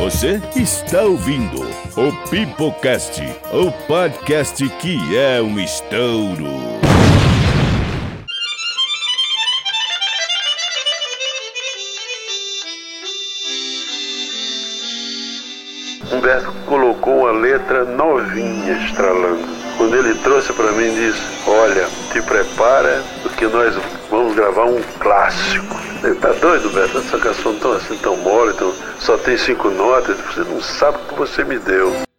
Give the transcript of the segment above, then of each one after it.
Você está ouvindo o Pipocast, o podcast que é um estouro. Humberto colocou uma letra novinha estralando. Quando ele trouxe para mim, disse: Olha, te prepara, porque nós vamos gravar um clássico. Tá doido, Humberto? Essa canção tão assim, tão mole, tão... só tem cinco notas. Você não sabe o que você me deu.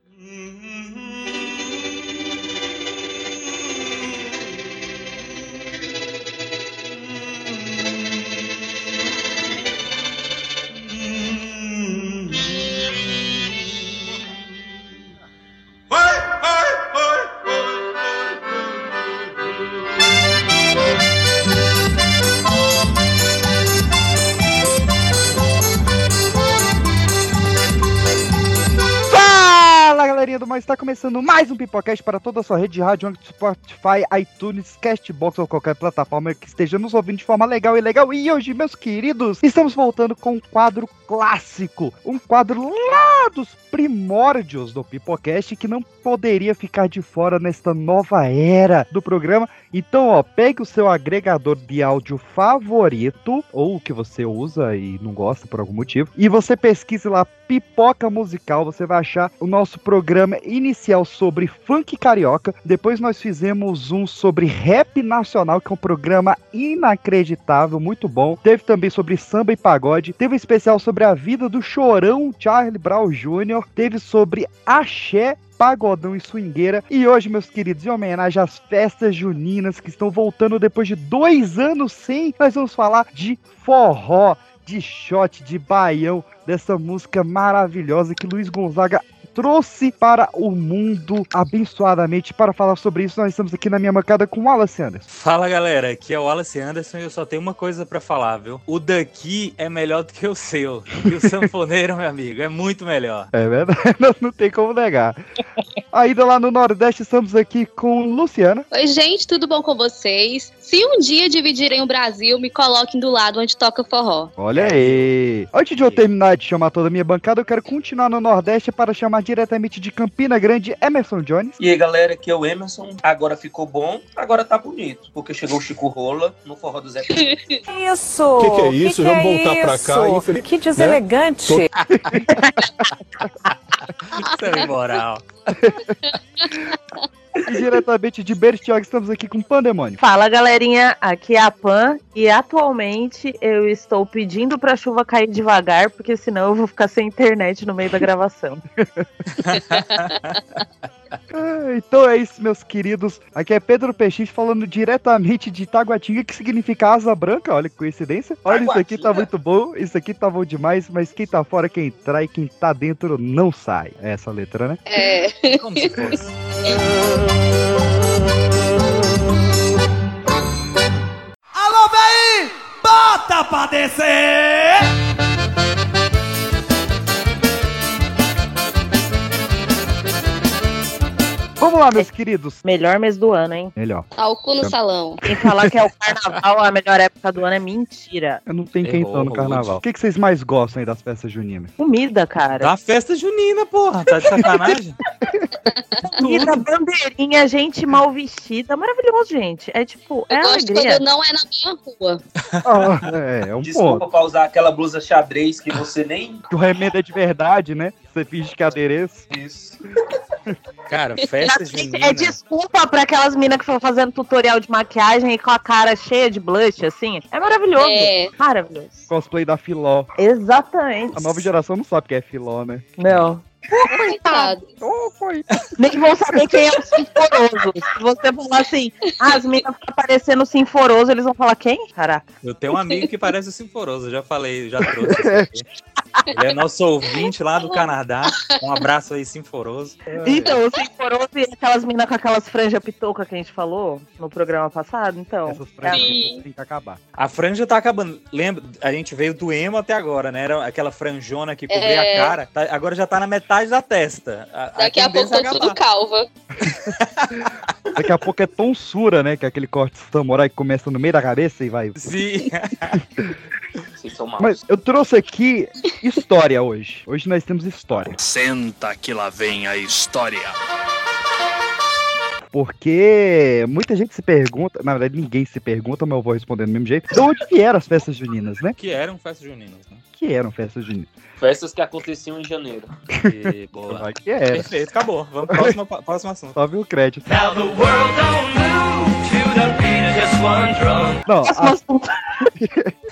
Começando mais um Pipocast para toda a sua rede de rádio, Spotify, iTunes, Castbox ou qualquer plataforma que esteja nos ouvindo de forma legal e legal. E hoje, meus queridos, estamos voltando com um quadro clássico, um quadro lá dos primórdios do Pipocast que não poderia ficar de fora nesta nova era do programa. Então, ó, pegue o seu agregador de áudio favorito ou o que você usa e não gosta por algum motivo e você pesquise lá Pipoca Musical, você vai achar o nosso programa inicial sobre funk carioca. Depois nós fizemos um sobre rap nacional, que é um programa inacreditável, muito bom. Teve também sobre samba e pagode. Teve um especial sobre a vida do chorão Charlie Brown Jr. Teve sobre axé pagodão e swingueira. E hoje, meus queridos, em homenagem às festas juninas que estão voltando depois de dois anos sem, nós vamos falar de forró, de shot, de baião, dessa música maravilhosa que Luiz Gonzaga trouxe para o mundo abençoadamente. Para falar sobre isso, nós estamos aqui na minha bancada com o Wallace Anderson. Fala galera, aqui é o Wallace Anderson e eu só tenho uma coisa pra falar, viu? O daqui é melhor do que o seu. E o sanfoneiro, meu amigo, é muito melhor. É verdade, não, não tem como negar. Ainda lá no Nordeste, estamos aqui com Luciana. Oi, gente, tudo bom com vocês? Se um dia dividirem o Brasil, me coloquem do lado onde toca forró. Olha aí. Antes de eu terminar de chamar toda a minha bancada, eu quero continuar no Nordeste para chamar diretamente de Campina Grande Emerson Jones. E aí, galera, aqui é o Emerson. Agora ficou bom, agora tá bonito. Porque chegou o Chico Rola no forró do Zé Pedro. Isso! O que, que é isso? Que Vamos que é voltar pra isso? cá. Infeliz... Que deselegante! Isso é imoral. E diretamente de Bertioga, estamos aqui com Pandemônio. Fala galerinha, aqui é a Pan e atualmente eu estou pedindo pra chuva cair devagar, porque senão eu vou ficar sem internet no meio da gravação. Ah, Então é isso, meus queridos. Aqui é Pedro Peixes falando diretamente de Taguatinga, que significa asa branca. Olha que coincidência. Olha, isso aqui tá muito bom. Isso aqui tá bom demais. Mas quem tá fora, quem trai, quem tá dentro não sai. É essa letra, né? É. Como se fosse. Alô, véi! Bota pra descer! Vamos lá, meus queridos. Melhor mês do ano, hein? Melhor. Tá o cu no salão. Quem falar que é o carnaval a melhor época do ano é mentira. Eu não tenho quem tá no carnaval. O que, que vocês mais gostam aí das festas juninas? Comida, cara. Da festa junina, porra. Tá de sacanagem? Comida, bandeirinha, gente mal vestida. Maravilhoso, gente. É tipo, é Eu gosto alegria. quando não é na minha rua. Ah, é, é um Desculpa ponto. pra usar aquela blusa xadrez que você nem. Que o remédio é de verdade, né? Você finge que é adereço. Isso. Cara, festa Gente, junina. É desculpa pra aquelas minas que estão fazendo tutorial de maquiagem e com a cara cheia de blush, assim. É maravilhoso. É. Maravilhoso. Cosplay da Filó. Exatamente. A nova geração não sabe o que é Filó, né? Não. Coitado. Oh, foi. Nem vão saber quem é o Sinforoso. Se você falar assim, ah, as meninas ficam parecendo Sinforoso, eles vão falar quem? Caraca. Eu tenho um amigo que parece o Sinforoso, já falei, já trouxe. Ele é nosso ouvinte lá do Canadá. Um abraço aí, Sinforoso. Então, o Sinforoso e aquelas meninas com aquelas franjas pitoca que a gente falou no programa passado, então. Essas franjas Sim. têm que acabar. A franja tá acabando. Lembra? A gente veio do emo até agora, né? Era aquela franjona que cobria É. a cara. Tá- agora já tá na metade da testa. A, Daqui a pouco tendência tô é tudo calva. Daqui a pouco é tonsura, né? Que é aquele corte samurai que começa no meio da cabeça e vai. Sim. Vocês são maus. Mas eu trouxe aqui história hoje. Hoje nós temos história. Senta que lá vem a história. Porque muita gente se pergunta, na verdade ninguém se pergunta, mas eu vou responder do mesmo jeito. De onde vieram as festas juninas, né? Que eram festas juninas, né? Que eram festas juninas? Festas que aconteciam em janeiro. E, boa. Vai que era. Perfeito, acabou. Vamos pro próximo, próximo assunto. Só viu o crédito. Now the world don't move to the beat of just one drum. Não, as,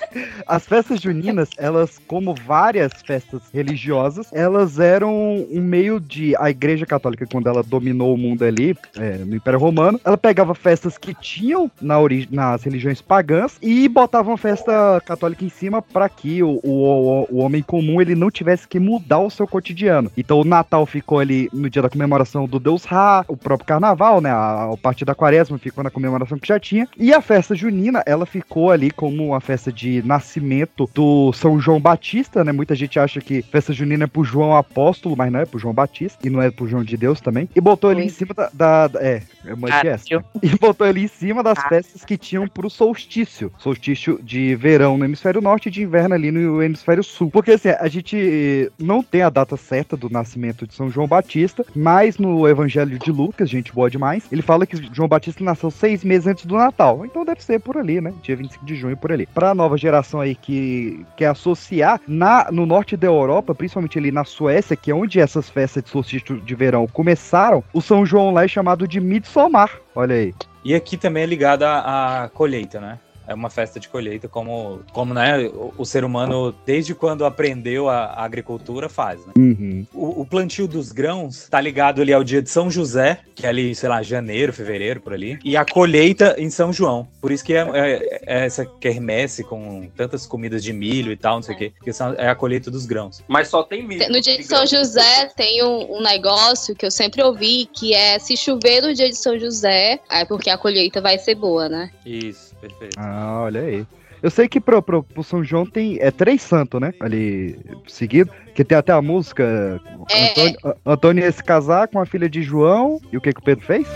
as festas juninas, elas, como várias festas religiosas, elas eram um meio de. A Igreja Católica, quando ela dominou o mundo ali, é, no Império Romano, ela pegava festas que tinham na ori- nas religiões pagãs e botava uma festa católica em cima para que o, o, o homem comum ele não tivesse que mudar o seu cotidiano. Então o Natal ficou ali no dia da comemoração do Deus Ra, o próprio Carnaval, né? A, a parte da Quaresma ficou na comemoração que já tinha. E a festa junina, ela ficou ali como uma festa de nascimento do São João Batista, né? Muita gente acha que festa junina é pro João Apóstolo, mas não é pro João Batista e não é pro João de Deus também. E botou ali em cima da, da- da- é, é uma Ah, essa, né? E botou ali em cima das Ah. festas que tinham pro solstício. Solstício de verão no hemisfério norte e de inverno ali no hemisfério sul. Porque assim, a gente não tem a data certa do nascimento de São João Batista, mas no Evangelho de Lucas, gente boa demais, ele fala que João Batista nasceu seis meses antes do Natal. Então deve ser por ali, né? Dia 25 de junho, por ali. Pra nova geração aí que quer associar, na, no norte da Europa, principalmente ali na Suécia, que é onde essas festas de solstício de verão começaram, o São João lá é chamado de Midsommar. Olha aí. E aqui também é ligado à, à colheita, né? É uma festa de colheita, como, como né, o, o ser humano, desde quando aprendeu a, a agricultura, faz, né? Uhum. O, o plantio dos grãos tá ligado ali ao dia de São José, que é ali, sei lá, janeiro, fevereiro, por ali. E a colheita em São João. Por isso que é, é- é essa quermesse com tantas comidas de milho e tal, não sei o quê. Porque são- é a colheita dos grãos. Mas só tem milho. No dia de São José tem um, um negócio que eu sempre ouvi, que é se chover no dia de São José, é porque a colheita vai ser boa, né? Isso, perfeito. Ah, olha aí. Eu sei que pro, pro, pro São João tem é três santos, né? Ali seguido. Que tem até a música. É. Antônio, Antônio ia se casar com a filha de João. E o que, que o Pedro fez?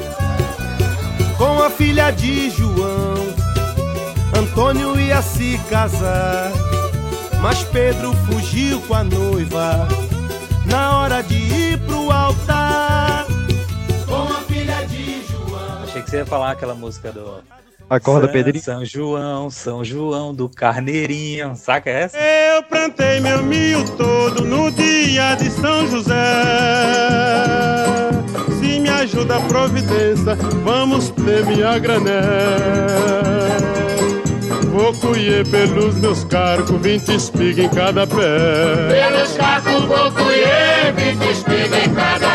Com a filha de João, Antônio ia se casar. Mas Pedro fugiu com a noiva na hora de ir pro altar. Com a filha de João. Achei que você ia falar aquela música do. Acorda, Pedrinho. São João, São João do Carneirinho. Saca essa? Eu plantei meu milho todo no dia de São José. Se me ajuda a providência, vamos ter minha grané. Vou colher pelos meus carcos, 20 espigas em cada pé. Pelos carcos vou colher 20 espigas em cada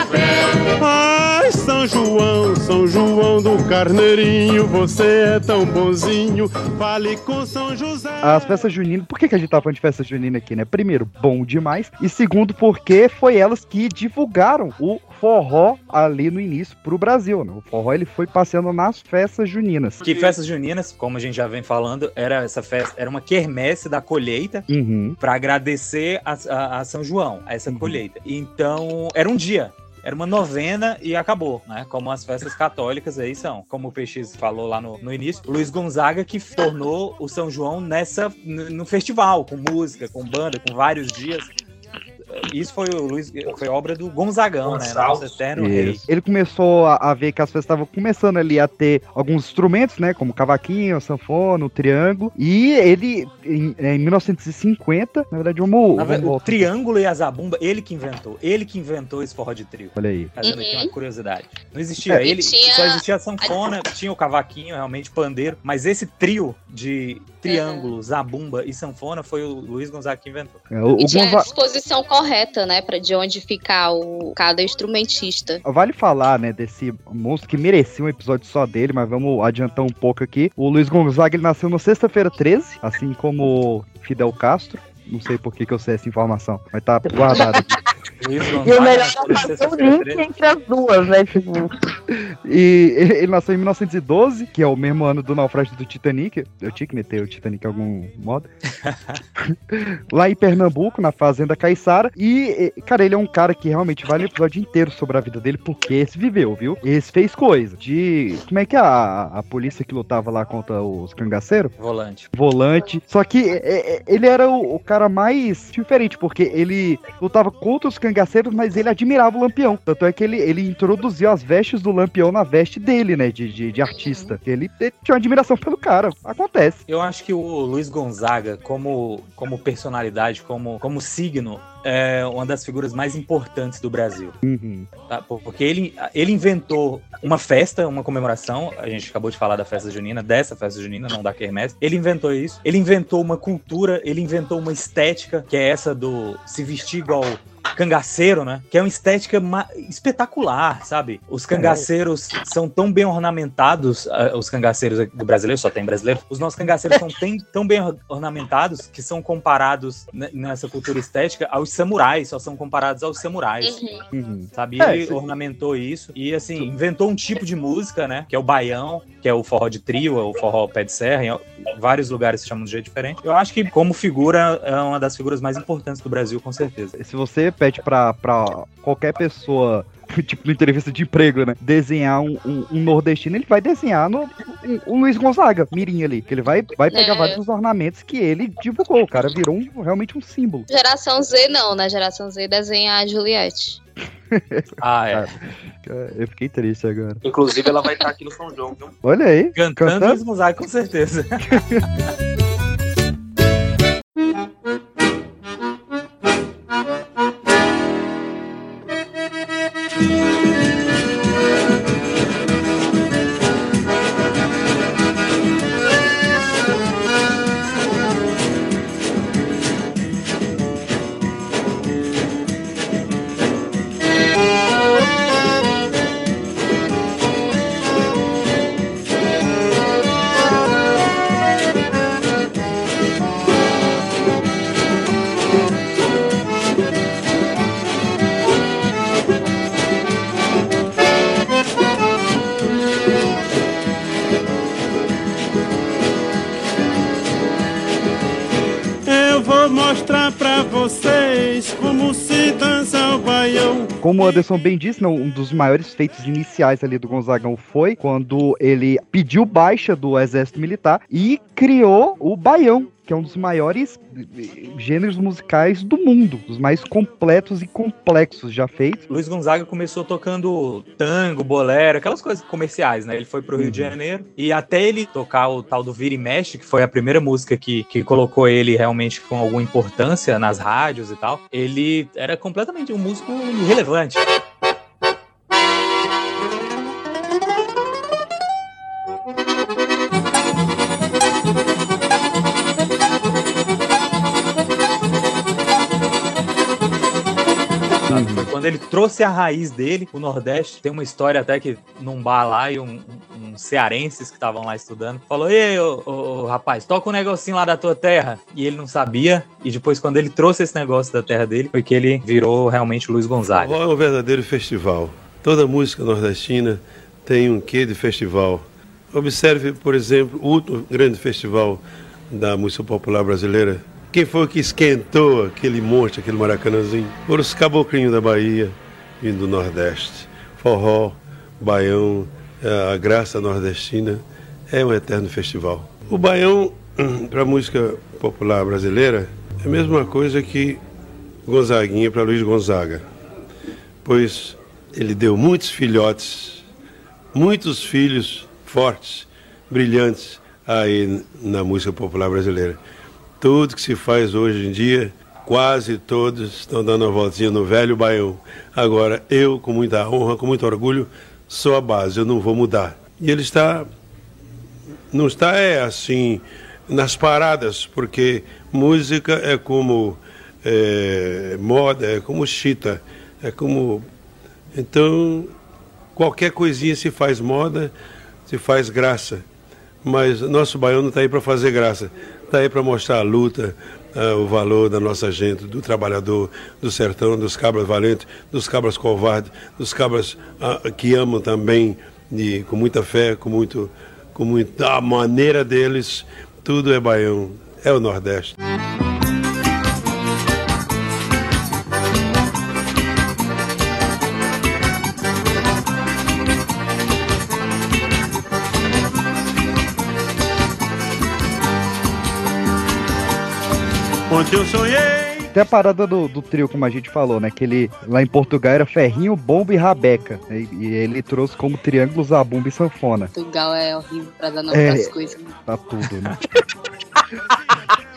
São João, São João do Carneirinho, você é tão bonzinho, fale com São José. As festas juninas. Por que, que a gente tá falando de festa junina aqui, né? Primeiro, bom demais. E segundo, porque foi elas que divulgaram o forró ali no início pro Brasil, né? O forró ele foi passeando nas festas juninas. Que festas juninas, como a gente já vem falando, era essa festa, era uma quermesse da colheita Uhum. para agradecer a, a- a São João, a essa Uhum. colheita. Então, era um dia. Era uma novena e acabou, né? Como as festas católicas aí são. Como o PX falou lá no, no início, Luiz Gonzaga que tornou o São João nessa no, no festival, com música, com banda, com vários dias. Isso foi o Luiz, foi obra do Gonzagão, né? Nosso eterno rei. Ele começou a, a ver que as festas estavam começando ali a ter alguns instrumentos, né? Como cavaquinho, sanfona, o triângulo. E ele, em, em 1950, na verdade, vamos. Na verdade, o triângulo e a zabumba, ele que inventou. Ele que inventou esse forró de trio. Olha aí. Fazendo aqui Uhum. uma curiosidade. Não existia É. ele, tinha- só existia a sanfona, tinha o cavaquinho, realmente, pandeiro. Mas esse trio de triângulo, zabumba e sanfona foi o Luiz Gonzaga que inventou. É, o, E o tinha a disposição correta, né? Pra de onde ficar o, cada instrumentista. Vale falar, né, desse monstro que merecia um episódio só dele, mas vamos adiantar um pouco aqui. O Luiz Gonzaga, ele nasceu na sexta-feira 13, assim como Fidel Castro. Não sei por que, que eu sei essa informação, mas tá guardado E o melhor é o link 13. entre as duas, né? Tipo, E ele ele nasceu em 1912, que é o mesmo ano do naufrágio do Titanic. Eu tinha que meter o Titanic em algum modo. Lá em Pernambuco, na fazenda Caiçara. E, e, cara, ele é um cara que realmente vale o episódio inteiro sobre a vida dele, porque esse viveu, viu? Esse fez coisa. De. Como é que é a, a polícia que lutava lá contra os cangaceiros? Volante. volante. Só que é, é, ele era o, o cara mais diferente, porque ele lutava contra os cangaceiros, mas ele admirava o Lampião. Tanto é que ele, ele introduziu as vestes do Lampião na veste dele, né? De, de, de artista. Ele, ele tinha uma admiração pelo cara. Acontece. Eu acho que o Luiz Gonzaga, como, como personalidade, como, como signo, é uma das figuras mais importantes do Brasil. Uhum. tá? Porque ele, ele inventou uma festa, uma comemoração. A gente acabou de falar da festa junina, dessa festa junina, não da Kermesse. Ele inventou isso. Ele inventou uma cultura, ele inventou uma estética, que é essa do se vestir igual cangaceiro, né? Que é uma estética espetacular, sabe? Os cangaceiros são tão bem ornamentados, ah, os cangaceiros do brasileiro, só tem brasileiro, os nossos cangaceiros são tem- tão bem or- ornamentados que são comparados ne- nessa cultura estética aos samurais, só são comparados aos samurais Uhum. Uhum. sabe? É, ele isso- ornamentou isso e, assim, inventou um tipo de música, né? Que é o baião, que é o forró de trio, é o forró pé de serra. Em vários lugares se chamam de jeito diferente. Eu acho que, como figura, é uma das figuras mais importantes do Brasil, com certeza. Se você pede pra, pra qualquer pessoa, tipo, na entrevista de emprego, né? Desenhar um, um- um nordestino, ele vai desenhar no, um, um Luiz Gonzaga, mirim ali. Que ele vai, vai pegar É. vários dos ornamentos que ele divulgou. O cara virou um- realmente um símbolo. Geração Z não, né? Geração Z desenha a Juliette. Ah, é. Eu fiquei triste agora. Inclusive, ela vai estar aqui no São João, viu? Olha aí. Cantando Cantando? Luiz Gonzaga, com certeza. Como o Anderson bem disse, não, um dos maiores feitos iniciais ali do Gonzagão foi quando ele pediu baixa do exército militar e criou o baião, que é um dos maiores eh, gêneros musicais do mundo, dos mais completos e complexos já feitos. Luiz Gonzaga começou tocando tango, bolero, aquelas coisas comerciais, né? Ele foi pro Rio de Janeiro e até ele tocar o tal do Vira e Mexe, que foi a primeira música que, que colocou ele realmente com alguma importância nas rádios e tal, ele era completamente um músico irrelevante. Quando ele trouxe a raiz dele, o Nordeste. Tem uma história até que num bar lá e um, um, cearenses que estavam lá estudando falou: Ei, ô, ô, rapaz, toca um negocinho lá da tua terra. E ele não sabia. E depois, quando ele trouxe esse negócio da terra dele, foi que ele virou realmente Luiz Gonzaga. Forró é um verdadeiro festival. Toda música nordestina tem um quê de festival. Observe, por exemplo, o último grande festival da música popular brasileira. Quem foi que esquentou aquele monte, aquele maracanãzinho? Foram os caboclinhos da Bahia, vindo do Nordeste. Forró, baião, eh, a graça nordestina é um eterno festival. O baião, para a música popular brasileira, é a mesma coisa que Gonzaguinha para Luiz Gonzaga pois ele deu muitos filhotes, muitos filhos fortes, brilhantes aí na música popular brasileira. Tudo que se faz hoje em dia, quase todos estão dando uma voltinha no velho baião. Agora, eu, com muita honra, com muito orgulho, sou a base, eu não vou mudar. E ele está, não está é assim, nas paradas, porque música é como é, moda, é como chita, é como. Então, qualquer coisinha se faz moda, se faz graça. Mas nosso baiano está aí para fazer graça, está aí para mostrar a luta, ah, o valor da nossa gente, do trabalhador, do sertão, dos cabras valentes, dos cabras covardes, dos cabras ah, que amam também com muita fé, com muito, com muita maneira deles, tudo é baião, é o Nordeste. Ontem eu sonhei. Tem a parada do, do trio, como a gente falou, né? Que ele lá em Portugal era ferrinho, bomba e rabeca. né, E, e ele trouxe como triângulo zabumba e sanfona. Portugal é horrível pra dar nome É. das coisas. Tá tudo, né?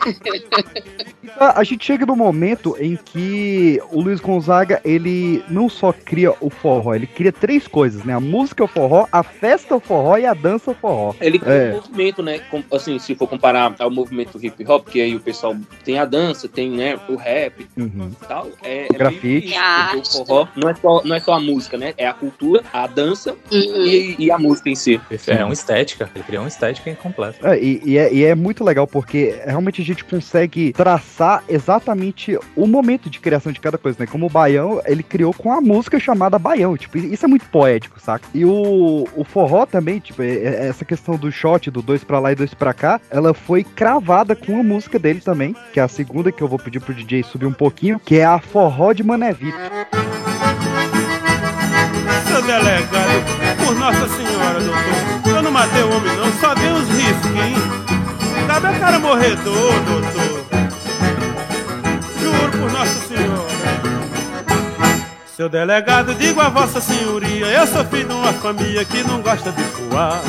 Então, a gente chega no momento em que o Luiz Gonzaga, ele não só cria o forró, ele cria três coisas, né? A música é o forró, a festa é o forró e a dança é o forró. Ele cria É. um movimento, né? com- assim, se for comparar ao movimento hip hop, que aí o pessoal tem a dança, tem né, o rap Uhum. e tal. É, O é grafite. o forró não é, só, não é só a música, né? É a cultura, a dança e, e a música em si. É uma estética. Ele criou uma estética incompleta. É, e, e é, e é muito legal porque realmente a gente consegue traçar exatamente o momento de criação de cada coisa, né? Como o Baião, ele criou com a música chamada Baião, tipo, isso é muito poético, saca? E o, o forró também, tipo, é- é- essa questão do shot, do dois pra lá e dois pra cá, ela foi cravada com a música dele também, que é a segunda que eu vou pedir pro DJ subir um pouquinho, que é a Forró de Mané Vitor. Seu delegado, por Nossa Senhora, doutor. Eu não matei o homem, não, só dei uns risquinhos. Cabe a cara morredor, doutor. Juro por Nossa Senhora. Seu delegado, digo a Vossa Senhoria, eu sou filho de uma família que não gosta de voar.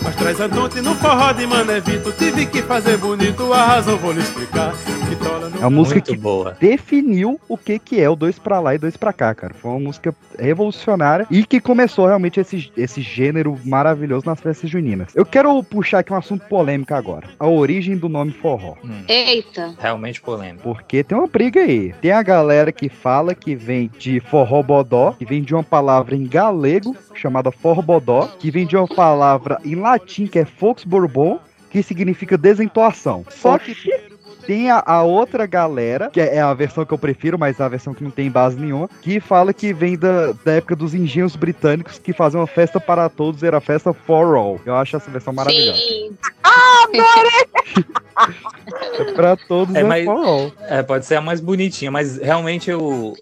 Mas traz Antonte no forró de Manevito, tive que fazer bonito, a razão vou lhe explicar. É uma música Muito que boa. definiu o que que é o dois pra lá e dois pra cá, cara. Foi uma música revolucionária e que começou realmente esse, esse gênero maravilhoso nas festas juninas. Eu quero puxar aqui um assunto polêmico agora. A origem do nome forró. Eita. Realmente polêmico. Porque tem uma briga aí. Tem a galera que fala que vem de forró bodó, que vem de uma palavra em galego chamada forbodó, que vem de uma palavra em latim que é fox bourbon, que significa desentoação. Só que tem a, a outra galera, que é a versão que eu prefiro, mas é a versão que não tem base nenhuma, que fala que vem da, da época dos engenhos britânicos que faziam uma festa para todos, era a festa for all. Eu acho essa versão maravilhosa. Sim. É pra todos É, é, mas- for all. É, pode ser a mais bonitinha, mas realmente eu,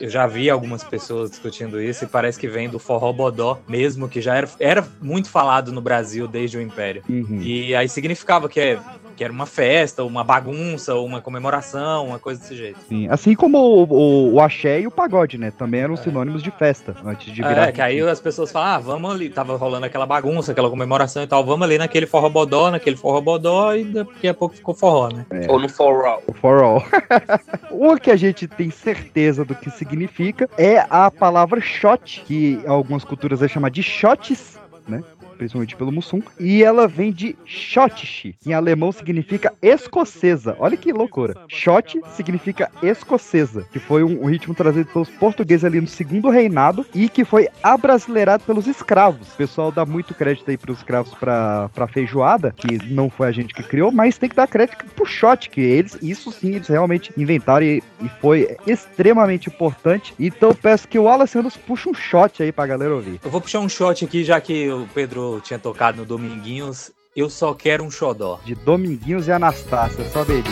eu já vi algumas pessoas discutindo isso e parece que vem do forró bodó mesmo, que já era, era muito falado no Brasil desde o Império. Uhum. E aí significava que, é, que era uma festa, uma bagunça, uma comemoração, uma coisa desse jeito. Sim, assim como o, o, o axé e o pagode, né? Também eram sinônimos de festa, antes de virar. É, que aí as pessoas falam, ah, vamos ali, tava rolando aquela bagunça, aquela comemoração e tal, vamos ali naquele forró bodó, naquele forró bodó, e daqui a pouco ficou forró, né? É. Ou no for all. O For All. Uma que a gente tem certeza do que significa é a palavra shot, que algumas culturas é chamada de shots, né? Principalmente pelo Mussum. E ela vem de Schottische, que em alemão significa escocesa. Olha que loucura. Shot significa escocesa, que foi um, um ritmo trazido pelos portugueses ali no segundo reinado e que foi abrasileirado pelos escravos. O pessoal dá muito crédito aí pros escravos pra, pra feijoada, que não foi a gente que criou, mas tem que dar crédito pro shot, que eles, isso sim, eles realmente inventaram e, e foi extremamente importante. Então peço que o Alessandro puxe um shot aí pra galera ouvir. Eu vou puxar um shot aqui, já que o Pedro tinha tocado no Dominguinhos. Eu só quero um xodó. De Dominguinhos e Anastácia, DJ.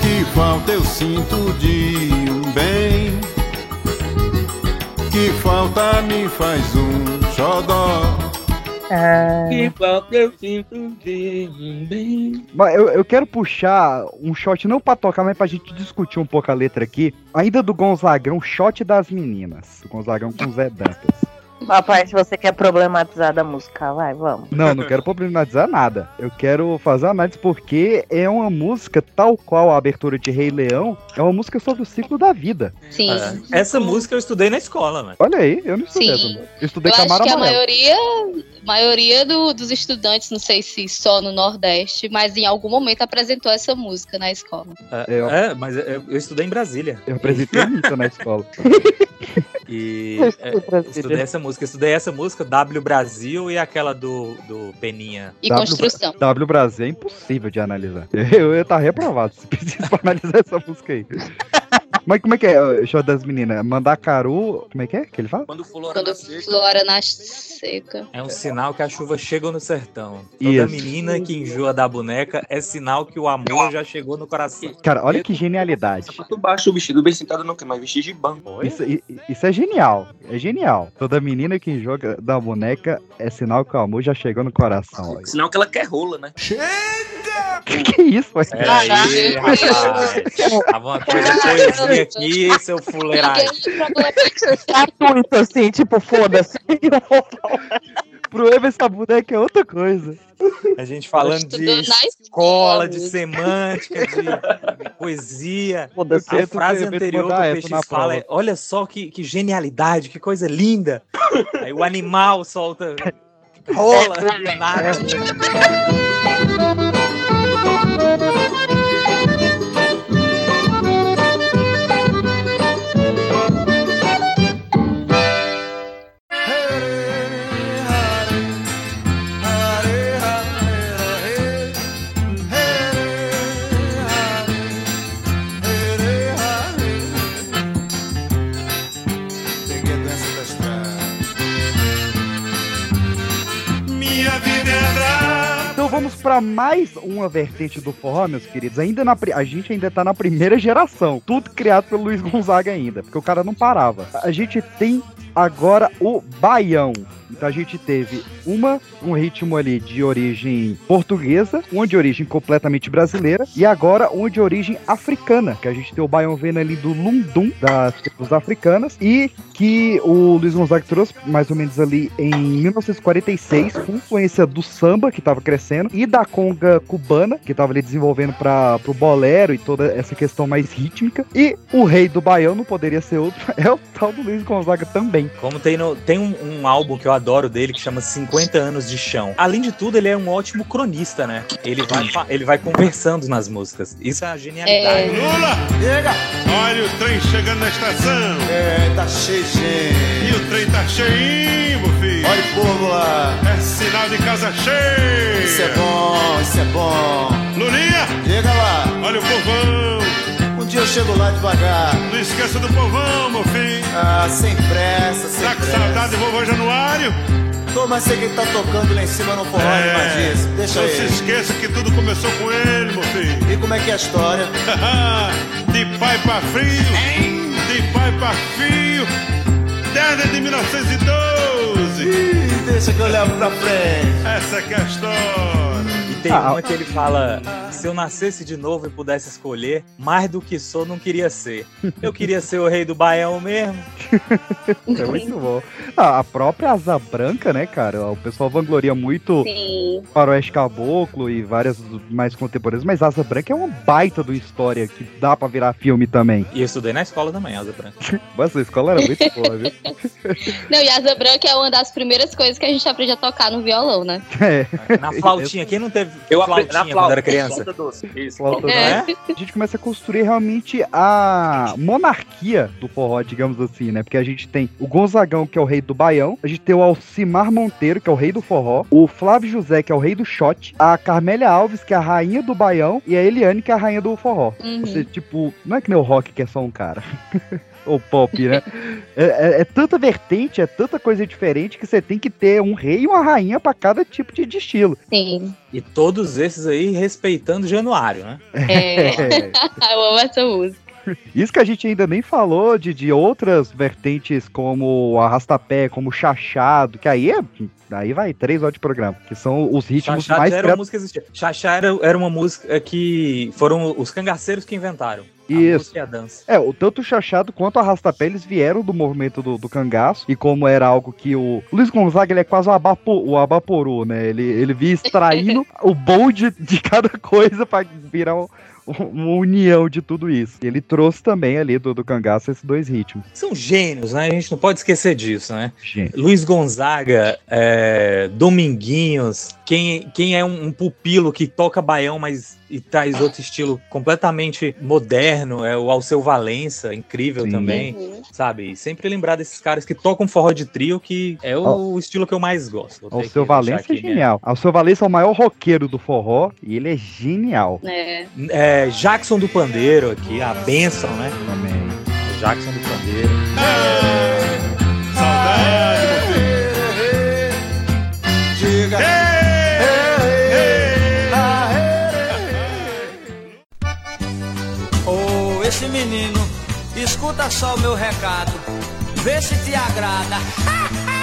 Que falta eu sinto de Que falta me faz um xodó. Que falta eu sinto de um bem. Eu quero puxar um shot não pra tocar, mas pra gente discutir um pouco a letra aqui. Ainda do Gonzagão, shot das meninas. Do Gonzagão com Zé Dantas. A parte você quer problematizar da música, vai, vamos. Não, não quero problematizar nada. Eu quero fazer análise porque é uma música tal qual a abertura de Rei Leão, é uma música sobre o ciclo da vida. Sim. É. Essa música eu estudei na escola, mano. Olha aí, eu não estudei Sim. essa música. Eu estudei Eu acho Camara que a Amarela. maioria, maioria do- dos estudantes, não sei se só no Nordeste, mas em algum momento apresentou essa música na escola. É, Eu- é, mas eu, eu estudei em Brasília. Eu apresentei isso na escola. E Eu é, estudei Brasília. estudei essa música. Estudei essa música, W Brasil e aquela do, do Peninha. E W- construção. W Brasil é impossível de analisar. Eu ia estar reprovado se preciso pra analisar essa música aí. Mas como é que é, o show das meninas? Mandacaru. Como é que é que ele fala? Quando Flora Quando Flora nasce seca. É um sinal que a chuva chegou no sertão. Toda Isso. menina que enjoa da boneca é sinal que o amor já chegou no coração. Cara, olha que genialidade. sapato baixo, o vestido bem sentado não quer mais vestir de banco. Isso, isso é genial. É genial. Toda menina que joga da boneca é sinal que o amor já chegou no coração. olha. Sinal que ela quer rola, né? Que que é isso, ué? É aí, rapaz. Tava uma coisa aqui, seu fuleiragem. Gratuito, assim, tipo, foda-se. Pro Eva essa boneca é outra coisa. A gente falando de escola, de semântica, de poesia. A frase ter- anterior que botar o essa Peixe fala é: olha só que, que genialidade, que coisa linda. Aí o animal solta rola, nada. Peguei a vamos pra mais uma vertente do forró, meus queridos. Ainda na, a gente ainda tá na primeira geração. Tudo criado pelo Luiz Gonzaga ainda, porque o cara não parava. A gente tem agora o baião. Então a gente teve uma um ritmo ali de origem portuguesa, uma de origem completamente brasileira e agora uma de origem africana, que a gente tem o baião vendo ali do lundum das tribos africanas e que o Luiz Gonzaga trouxe mais ou menos ali em 1946 com influência do samba que estava crescendo e da conga cubana que estava ali desenvolvendo para pro bolero e toda essa questão mais rítmica e o rei do baião não poderia ser outro é o tal do Luiz Gonzaga também Como tem, no, tem um, um álbum que eu adoro dele que chama 50 anos de chão. Além de tudo, ele é um ótimo cronista, né? Ele vai, ele vai conversando nas músicas. Isso é a genialidade. Lula! Chega! Olha o trem chegando na estação. É, tá cheio de gente. E o trem tá cheinho, meu filho. Olha o povo lá. É sinal de casa cheia. Isso é bom, isso é bom. Lulinha, Chega lá. olha o povão. Um dia eu chego lá devagar. Não esqueça do povão, meu filho. Ah, sem pressa, sem Tá com pressa. saudade do vovô Januário? Tô, mas sei que ele tá tocando lá em cima no forró de Magis. Deixa É. Não se ele. esqueça que tudo começou com ele, meu filho. E como é que é a história? de pai pra filho, de pai pra filho, desde de 1912. Ih, deixa que eu levo pra frente. Essa é a história. Tem Ah, uma que ele fala: se eu nascesse de novo e pudesse escolher, mais do que sou, não queria ser. Eu queria ser o rei do Baião mesmo. é muito bom Ah, a própria Asa Branca né cara o pessoal vangloria muito Sim. Faroeste Caboclo e várias mais contemporâneas, mas Asa Branca é uma baita do história que dá pra virar filme também. E eu estudei na escola também, Asa Branca. Mas a escola era muito boa, viu? Não, e Asa Branca é uma das primeiras coisas que a gente aprende a tocar no violão, né? É. Na flautinha, quem não teve Eu flautinha aprendi na quando flauta. era criança? Flauta doce. Isso. Flauta É. doce. A gente começa a construir realmente a monarquia do forró, digamos assim, né? Porque a gente tem o Gonzagão, que é o rei do Baião, a gente tem o Alcimar Monteiro, que é o rei do forró, o Flávio José, que é o rei do shot, a Carmélia Alves, que é a rainha do Baião, e a Eliane, que é a rainha do forró. Uhum. Você, tipo, não é que nem o rock que é só um cara. Ou pop, né? É, é- é tanta vertente, é tanta coisa diferente que você tem que ter um rei e uma rainha pra cada tipo de, de estilo. Sim. E todos esses aí respeitando Januário, né? É. É. Eu amo essa música. Isso que a gente ainda nem falou de, de outras vertentes como arrastapé, como o chachado, que aí é. Aí vai três horas de programa, que são os ritmos Chachá mais era uma criados. música existia. Chachá era, era uma música que foram os cangaceiros que inventaram. Isso. a dança. É, o tanto o chachado quanto o arrastapé, eles vieram do movimento do, do cangaço, e como era algo que o Luiz Gonzaga, ele é quase o, abapo, o abaporu, né? Ele, ele via extraindo o bom de, de cada coisa pra virar um- uma união de tudo isso. E ele trouxe também ali do, do cangaço esses dois ritmos. São gênios, né? A gente não pode esquecer disso, né? Gente. Luiz Gonzaga, é, Dominguinhos, quem, quem é um, um pupilo que toca baião, mas e traz outro estilo completamente moderno, é o Alceu Valença, incrível Sim. também, Uhum. sabe? E sempre lembrar desses caras que tocam forró de trio, que é o estilo que eu mais gosto. Vou deixar Valença é aqui minha- genial. O seu Valença é o maior roqueiro do forró e ele é genial É. É, Jackson do Pandeiro aqui, a benção, né? também. Jackson do Pandeiro. Diga. Menino, escuta só o meu recado. Vê se te agrada.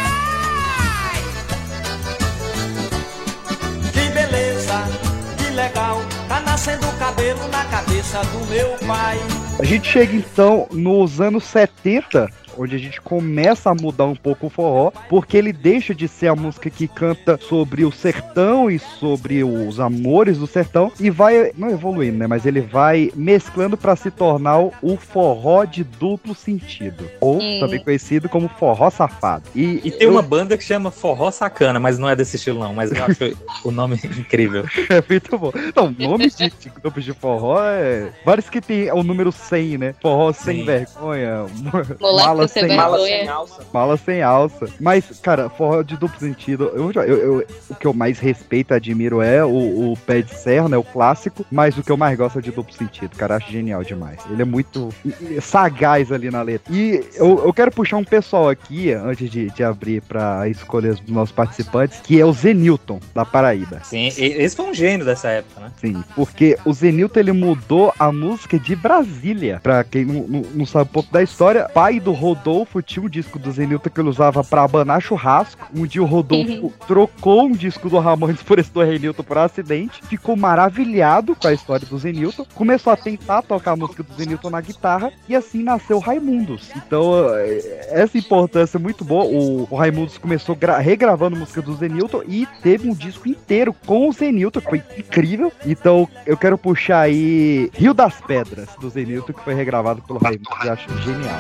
Que beleza, que legal. Tá nascendo cabelo na cabeça do meu pai. A gente chega então nos anos 70, onde a gente começa a mudar um pouco o forró, porque ele deixa de ser a música que canta sobre o sertão e sobre os amores do sertão e vai, não evoluindo, né, mas ele vai mesclando para se tornar o- forró de duplo sentido, ou também conhecido como forró safado. E, E tem eu- uma banda que chama Forró Sacana, mas não é desse estilo não, mas eu acho o nome incrível. É muito bom. Então, nome de, grupos de forró é. Vários que tem o número 100, né? Forró sem Sim. vergonha. Moleque mala sem sem Mala sem alça. Mala sem alça. Mas, cara, forró de duplo sentido, eu, eu- eu- o que eu mais respeito e admiro é o, o Pé de Serra, né? O clássico. Mas o que eu mais gosto é de duplo sentido, cara. Acho genial demais. Ele é muito sagaz ali na letra. E eu, eu quero puxar um pessoal aqui, antes de, de abrir pra escolher os nossos participantes, que é o Zenilton, da Paraíba. Sim, esse foi um gênio dessa época, né? Sim, porque o Zenilton ele mudou a música de Brasília. Pra quem não, não- não sabe um pouco da história, pai do Rodolfo tinha um disco do Zenilton que ele usava pra abanar churrasco. Um dia o Rodolfo trocou um disco do Ramones por esse do Renilton por acidente, ficou maravilhado com a história do Zenilton, começou a tentar tocar a música do Zenilton na guitarra e assim nasceu Raimundos. Então, eh, essa importância é muito boa. O, o Raimundos começou gra- regravando música do Zenilton e teve um disco inteiro com o Zenilton, que foi incrível. Então, eu quero puxar aí Rio das Pedras, do Zenilton, que foi regravado pelo Raimundos. Eu acho genial.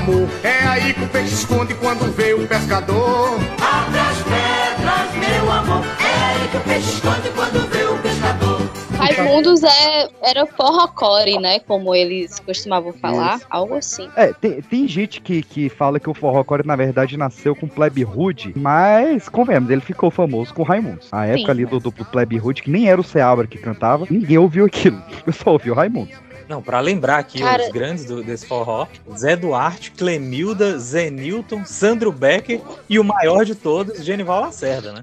Amor. É aí que o peixe esconde quando vê o pescador. Abre as pedras, meu amor. É aí que o peixe esconde quando vê o pescador. Raimundos é, era forrocore, né? Como eles costumavam falar. Isso. Algo assim. É, tem, tem gente que, que fala que o forró core na verdade nasceu com Plebe Rude, mas convenhamos, ele ficou famoso com o Raimundos. A época ali do, do Plebe Rude, que nem era o Seabra que cantava, ninguém ouviu aquilo. O pessoal ouviu Raimundos. Não, pra lembrar aqui Cara- os grandes do- desse forró: Zé Duarte, Clemilda, Zé Newton, Sandro Becker e o maior de todos, Genival Lacerda, né?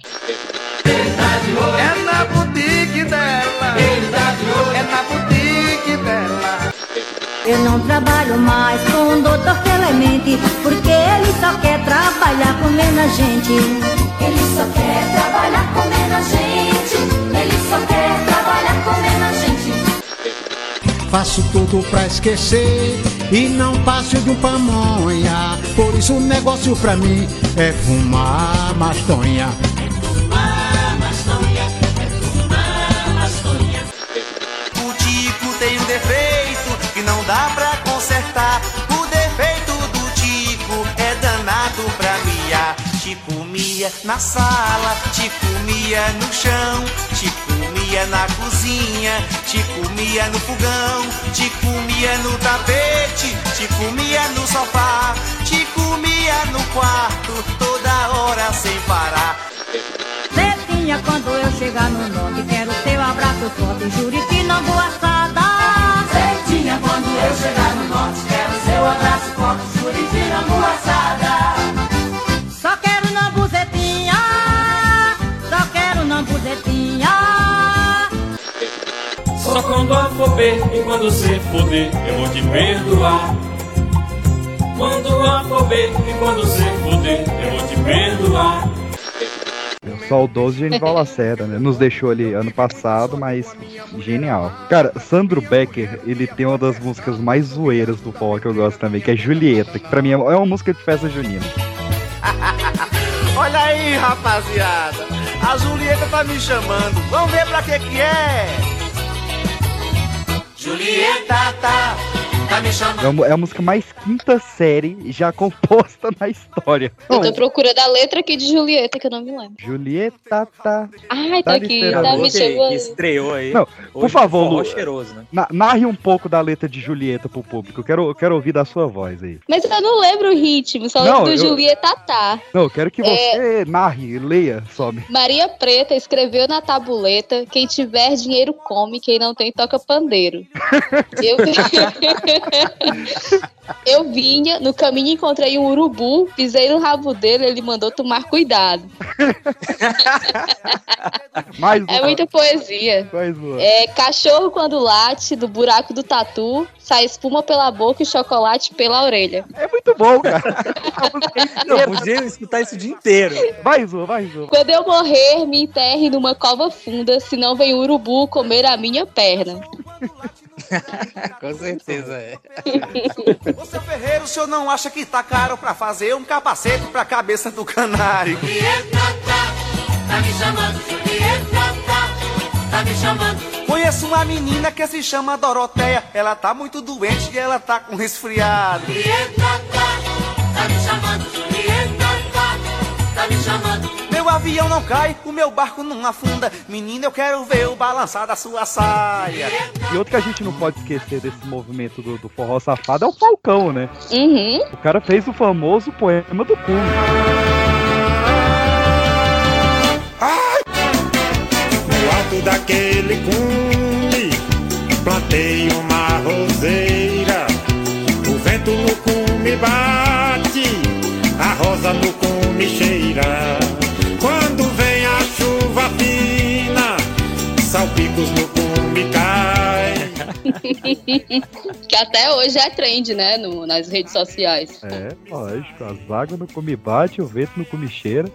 É na boutique dela. É na boutique dela. Eu não trabalho mais com o doutor Clemente, porque ele só quer trabalhar comendo a gente. Ele só quer trabalhar comendo a gente. Ele só quer trabalhar. Faço tudo pra esquecer e não passo de um pamonha. Por isso o negócio pra mim é fumar mastonha. O Tico tem um defeito que não dá pra consertar. O defeito do Tico é danado pra miar. Te comia na sala, te comia no chão, comia na cozinha, te comia no fogão, te comia no tapete, te comia no sofá, te comia no quarto, toda hora sem parar. Netinha, quando eu chegar no nome, quero teu abraço forte, jure que não vou assar quando eu chegar no norte, quero seu abraço forte. Só quando afober e quando cê foder, eu vou te perdoar. Quando afober e quando cê foder, eu vou te perdoar. O saudoso Genival Lacerda, né? Nos deixou ali ano passado, mas genial. Cara, Sandro Becker, ele tem uma das músicas mais zoeiras do forró que eu gosto também, que é Julieta, que pra mim é uma música de festa junina. Olha aí, rapaziada. A Julieta tá me chamando. Vamos ver pra que que é. Julieta tá. É uma- é a música mais quinta série já composta na história. Eu Não, tô procurando a letra aqui de Julieta, que eu não me lembro. Julieta tá. Ai, tá Tá aqui, tá chegou. estreou aí. Não, por Hoje, favor, Lu. cheiroso, né? Na- narre um pouco da letra de Julieta pro público. Eu quero, eu quero ouvir da sua voz aí. Mas eu não lembro o ritmo, só Não, lembro do eu- Julieta tá. Não, eu quero que É. você narre, leia, some. Maria Preta escreveu na tabuleta: quem tiver dinheiro come, quem não tem toca pandeiro. Eu, eu vinha, no caminho encontrei um urubu, pisei no rabo dele, ele mandou tomar cuidado. Mais É muita poesia. Mais uma. É cachorro quando late, do buraco do tatu, sai espuma pela boca e chocolate pela orelha. É muito bom, cara. Eu podia escutar isso o dia inteiro. Mais uma, mais uma. Quando eu morrer, me enterre numa cova funda, senão vem o urubu comer a minha perna. Com certeza é. Ô seu Ferreiro, o senhor não acha que tá caro pra fazer um capacete pra cabeça do canário? Tá me chamando, tá, tá me chamando. Conheço uma menina que se chama Doroteia. Ela tá muito doente e ela tá com resfriado. Tá, tá me chamando, tá, tá me chamando. Avião não cai, o meu barco não afunda. Menina, eu quero ver o balançar da sua saia. E outro que a gente não pode esquecer desse movimento do, do forró safado é o Falcão, né? Uhum. O cara fez o famoso poema do cume. No alto daquele cume, plantei uma roseira. O vento no cume bate, a rosa no cume cheira. Chuva fina, salpicos no cume cai. Que até hoje é trend, né, no- nas redes sociais. É, lógico. As águas no cume bate, o vento no cume cheira.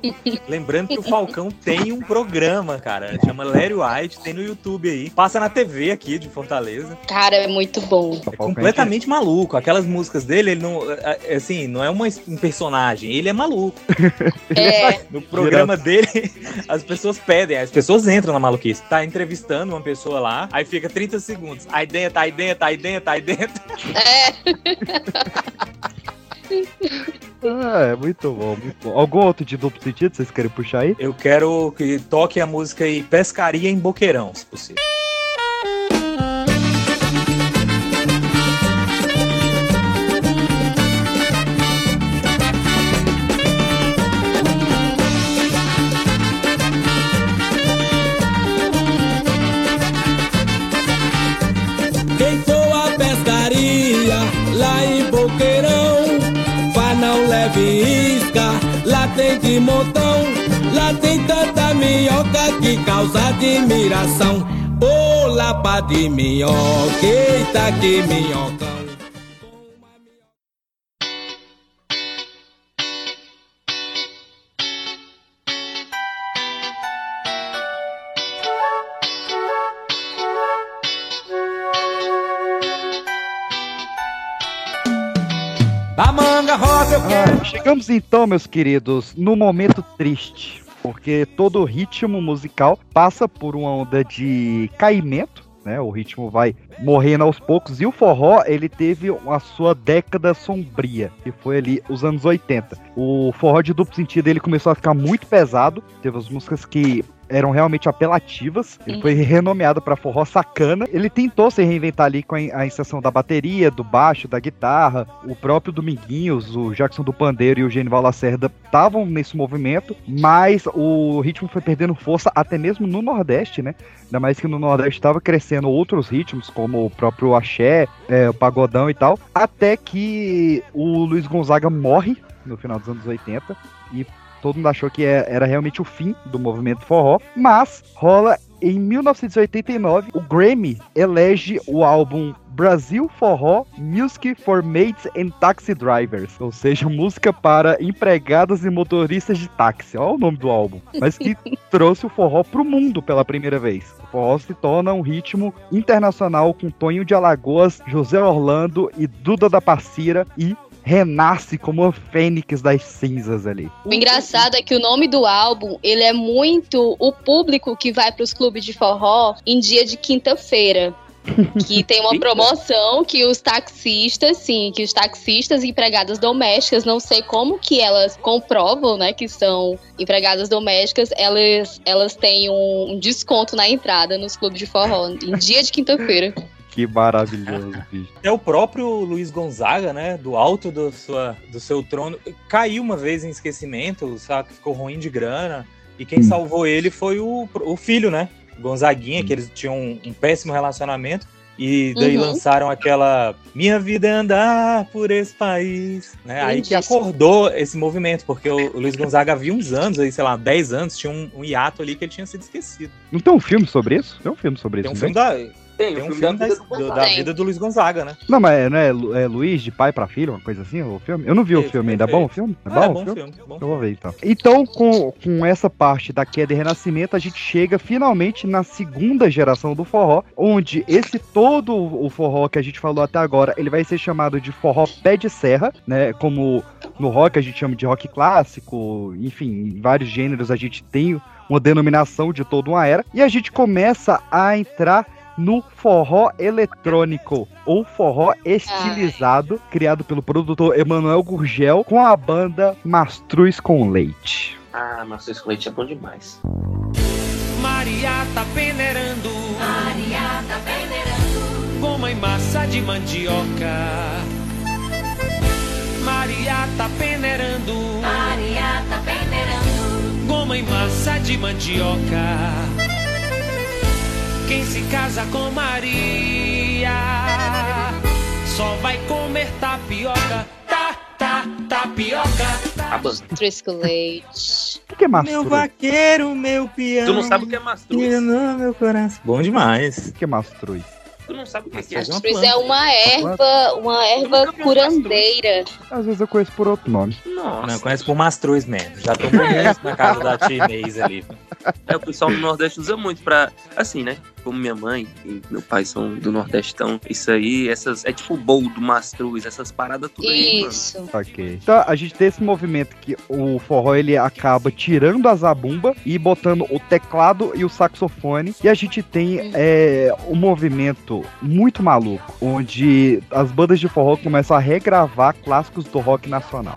Lembrando que o Falcão tem um programa, cara. Chama Larry White, tem no YouTube aí. Passa na TV aqui de Fortaleza. Cara, é muito bom. É completamente maluco. Aquelas músicas dele, ele não. é, é, Assim, não é uma, um personagem, ele é maluco. É. No programa dele, as pessoas pedem, as pessoas entram na maluquice. Tá entrevistando uma pessoa lá, aí fica 30 segundos. Aí dentro, aí dentro, aí dentro, aí dentro. Ah, é muito bom, muito bom. Algum outro de duplo sentido vocês querem puxar aí? Eu quero que toque a música aí Pescaria em Boqueirão, se possível. De montão, lá tem tanta minhoca que causa admiração. Ô lapa de minhoca, eita que minhocão. Chegamos então, meus queridos, no momento triste. Porque todo ritmo musical passa por uma onda de caimento, né? O ritmo vai morrendo aos poucos. E o forró, ele teve a sua década sombria, que foi ali os anos 80. O forró de duplo sentido, ele começou a ficar muito pesado. Teve as músicas que eram realmente apelativas. Ele foi renomeado para forró sacana. Ele tentou se reinventar ali com a, inserção da bateria, do baixo, da guitarra. O próprio Dominguinhos, o Jackson do Pandeiro e o Genival Lacerda estavam nesse movimento, mas o ritmo foi perdendo força até mesmo no Nordeste, né? Ainda mais que no Nordeste estava crescendo outros ritmos, como o próprio axé, é, o pagodão e tal, até que o Luiz Gonzaga morre no final dos anos 80 e todo mundo achou que é- era realmente o fim do movimento forró, mas rola em 1989 o Grammy elege o álbum Brasil Forró Music for Maids and Taxi Drivers, ou seja, música para empregadas e motoristas de táxi. Olha o nome do álbum, mas que trouxe o forró pro mundo pela primeira vez. O forró se torna um ritmo internacional com Tonho de Alagoas, José Orlando e Duda da Passira e renasce como uma fênix das cinzas ali. O engraçado é que o nome do álbum, ele é muito o público que vai para os clubes de forró em dia de quinta-feira. Que tem uma promoção que os taxistas, sim, que os taxistas e empregadas domésticas, não sei como que elas comprovam, né, que são empregadas domésticas, elas, elas têm um, um desconto na entrada nos clubes de forró em dia de quinta-feira. Que maravilhoso, bicho. É o próprio Luiz Gonzaga, né? Do alto do, sua, do seu trono. Caiu uma vez em esquecimento, sabe? Ficou ruim de grana. E quem Hum. salvou ele foi o, o filho, né? Gonzaguinha, que eles tinham um, um péssimo relacionamento. E daí Uhum. lançaram aquela Minha vida é andar por esse país. Né? Aí que acordou esse movimento, porque o, o Luiz Gonzaga havia uns anos, aí, sei lá, 10 anos, tinha um, um hiato ali que ele tinha sido esquecido. Não tem um filme sobre isso? Tem um filme sobre Tem um isso, filme não da. Tem, Tem o um filme filme da da, vida do do- da vida do Luiz Gonzaga, né? Não, mas não é, é Luiz de pai pra filho, uma coisa assim, o filme? Eu não vi o filme ainda. É bom o filme? É Ah, bom, é o bom filme? filme. bom Eu vou ver então. Então, com, com essa parte da queda e renascimento, a gente chega finalmente na segunda geração do forró, onde esse todo o forró que a gente falou até agora, ele vai ser chamado de forró pé de serra, né? Como no rock a gente chama de rock clássico, enfim, em vários gêneros a gente tem uma denominação de toda uma era, e a gente começa a entrar no forró eletrônico ou forró estilizado, criado pelo produtor Emanuel Gurgel com a banda Mastruz com Leite. Ah, mas esse leite é bom demais. Maria tá peneirando. Maria tá peneirando. Goma e massa de mandioca. Maria tá peneirando. Maria tá peneirando. Goma e massa de mandioca. Quem se casa com Maria só vai comer tapioca. Tá, tá, tapioca. Banda. Trisco Leite. O que é Meu Mastruz? vaqueiro, meu piano. Tu não sabe o que é mastruz? Piano, meu coração. Bom demais. O que é Mastruz? Tu não sabe o que, que é. Mastruz é uma é erva, uma erva curandeira. Às vezes eu conheço por outro nome. Nossa. Não, conhece por Mastruz mesmo. Já tomou muito na casa da tia Inês ali. É, o pessoal do Nordeste usa muito pra. Assim, né? Como minha mãe e meu pai são do Nordeste, então isso aí, essas. É tipo boldo, mastruz, essas paradas tudo aí, mano. Isso. Ok. Então a gente tem esse movimento que o forró ele acaba tirando a zabumba e botando o teclado e o saxofone. E a gente tem é, um movimento muito maluco, onde as bandas de forró começam a regravar clássicos do rock nacional.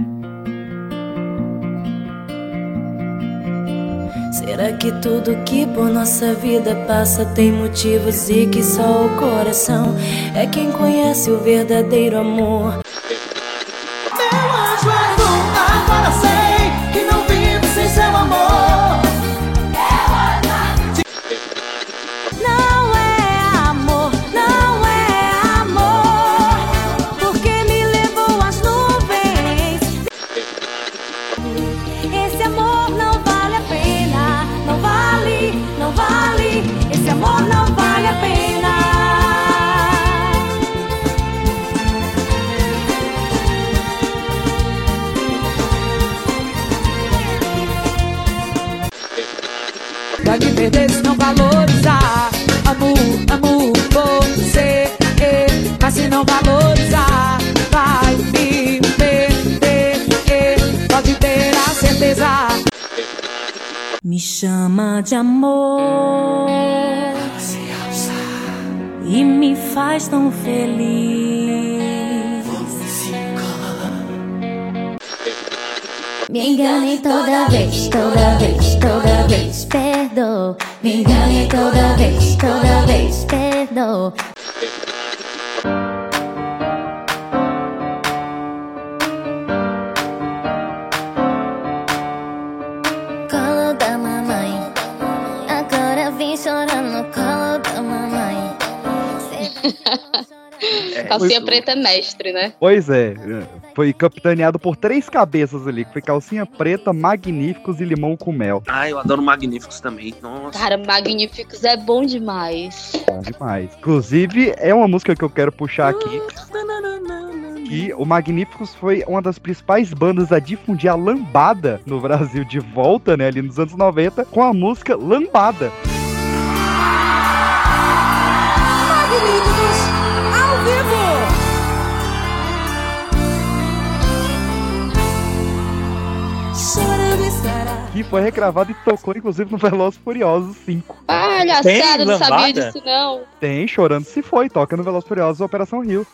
Será que tudo que por nossa vida passa tem motivos e que só o coração é quem conhece o verdadeiro amor? Meu anjo é bom, chama de amor e me faz tão feliz. Me enganei toda vez, toda vez, toda vez. Perdoa, Me engane toda vez, toda vez, perdoa. Calcinha preta é mestre, né? Pois é, foi capitaneado por três cabeças ali, que foi calcinha preta, magníficos e limão com mel. Ah, eu adoro Magníficos também. Nossa. Cara, Magníficos é bom demais. Bom demais. Inclusive, é uma música que eu quero puxar aqui. Que o Magníficos foi uma das principais bandas a difundir a lambada no Brasil de volta, né, ali nos anos 90, com a música Lambada. Que foi regravado e tocou, inclusive, no Velozes Furiosos 5. Palhaçada, não sabia disso não. Tem Chorando Se Foi, toca no Velozes Furiosos Operação Rio.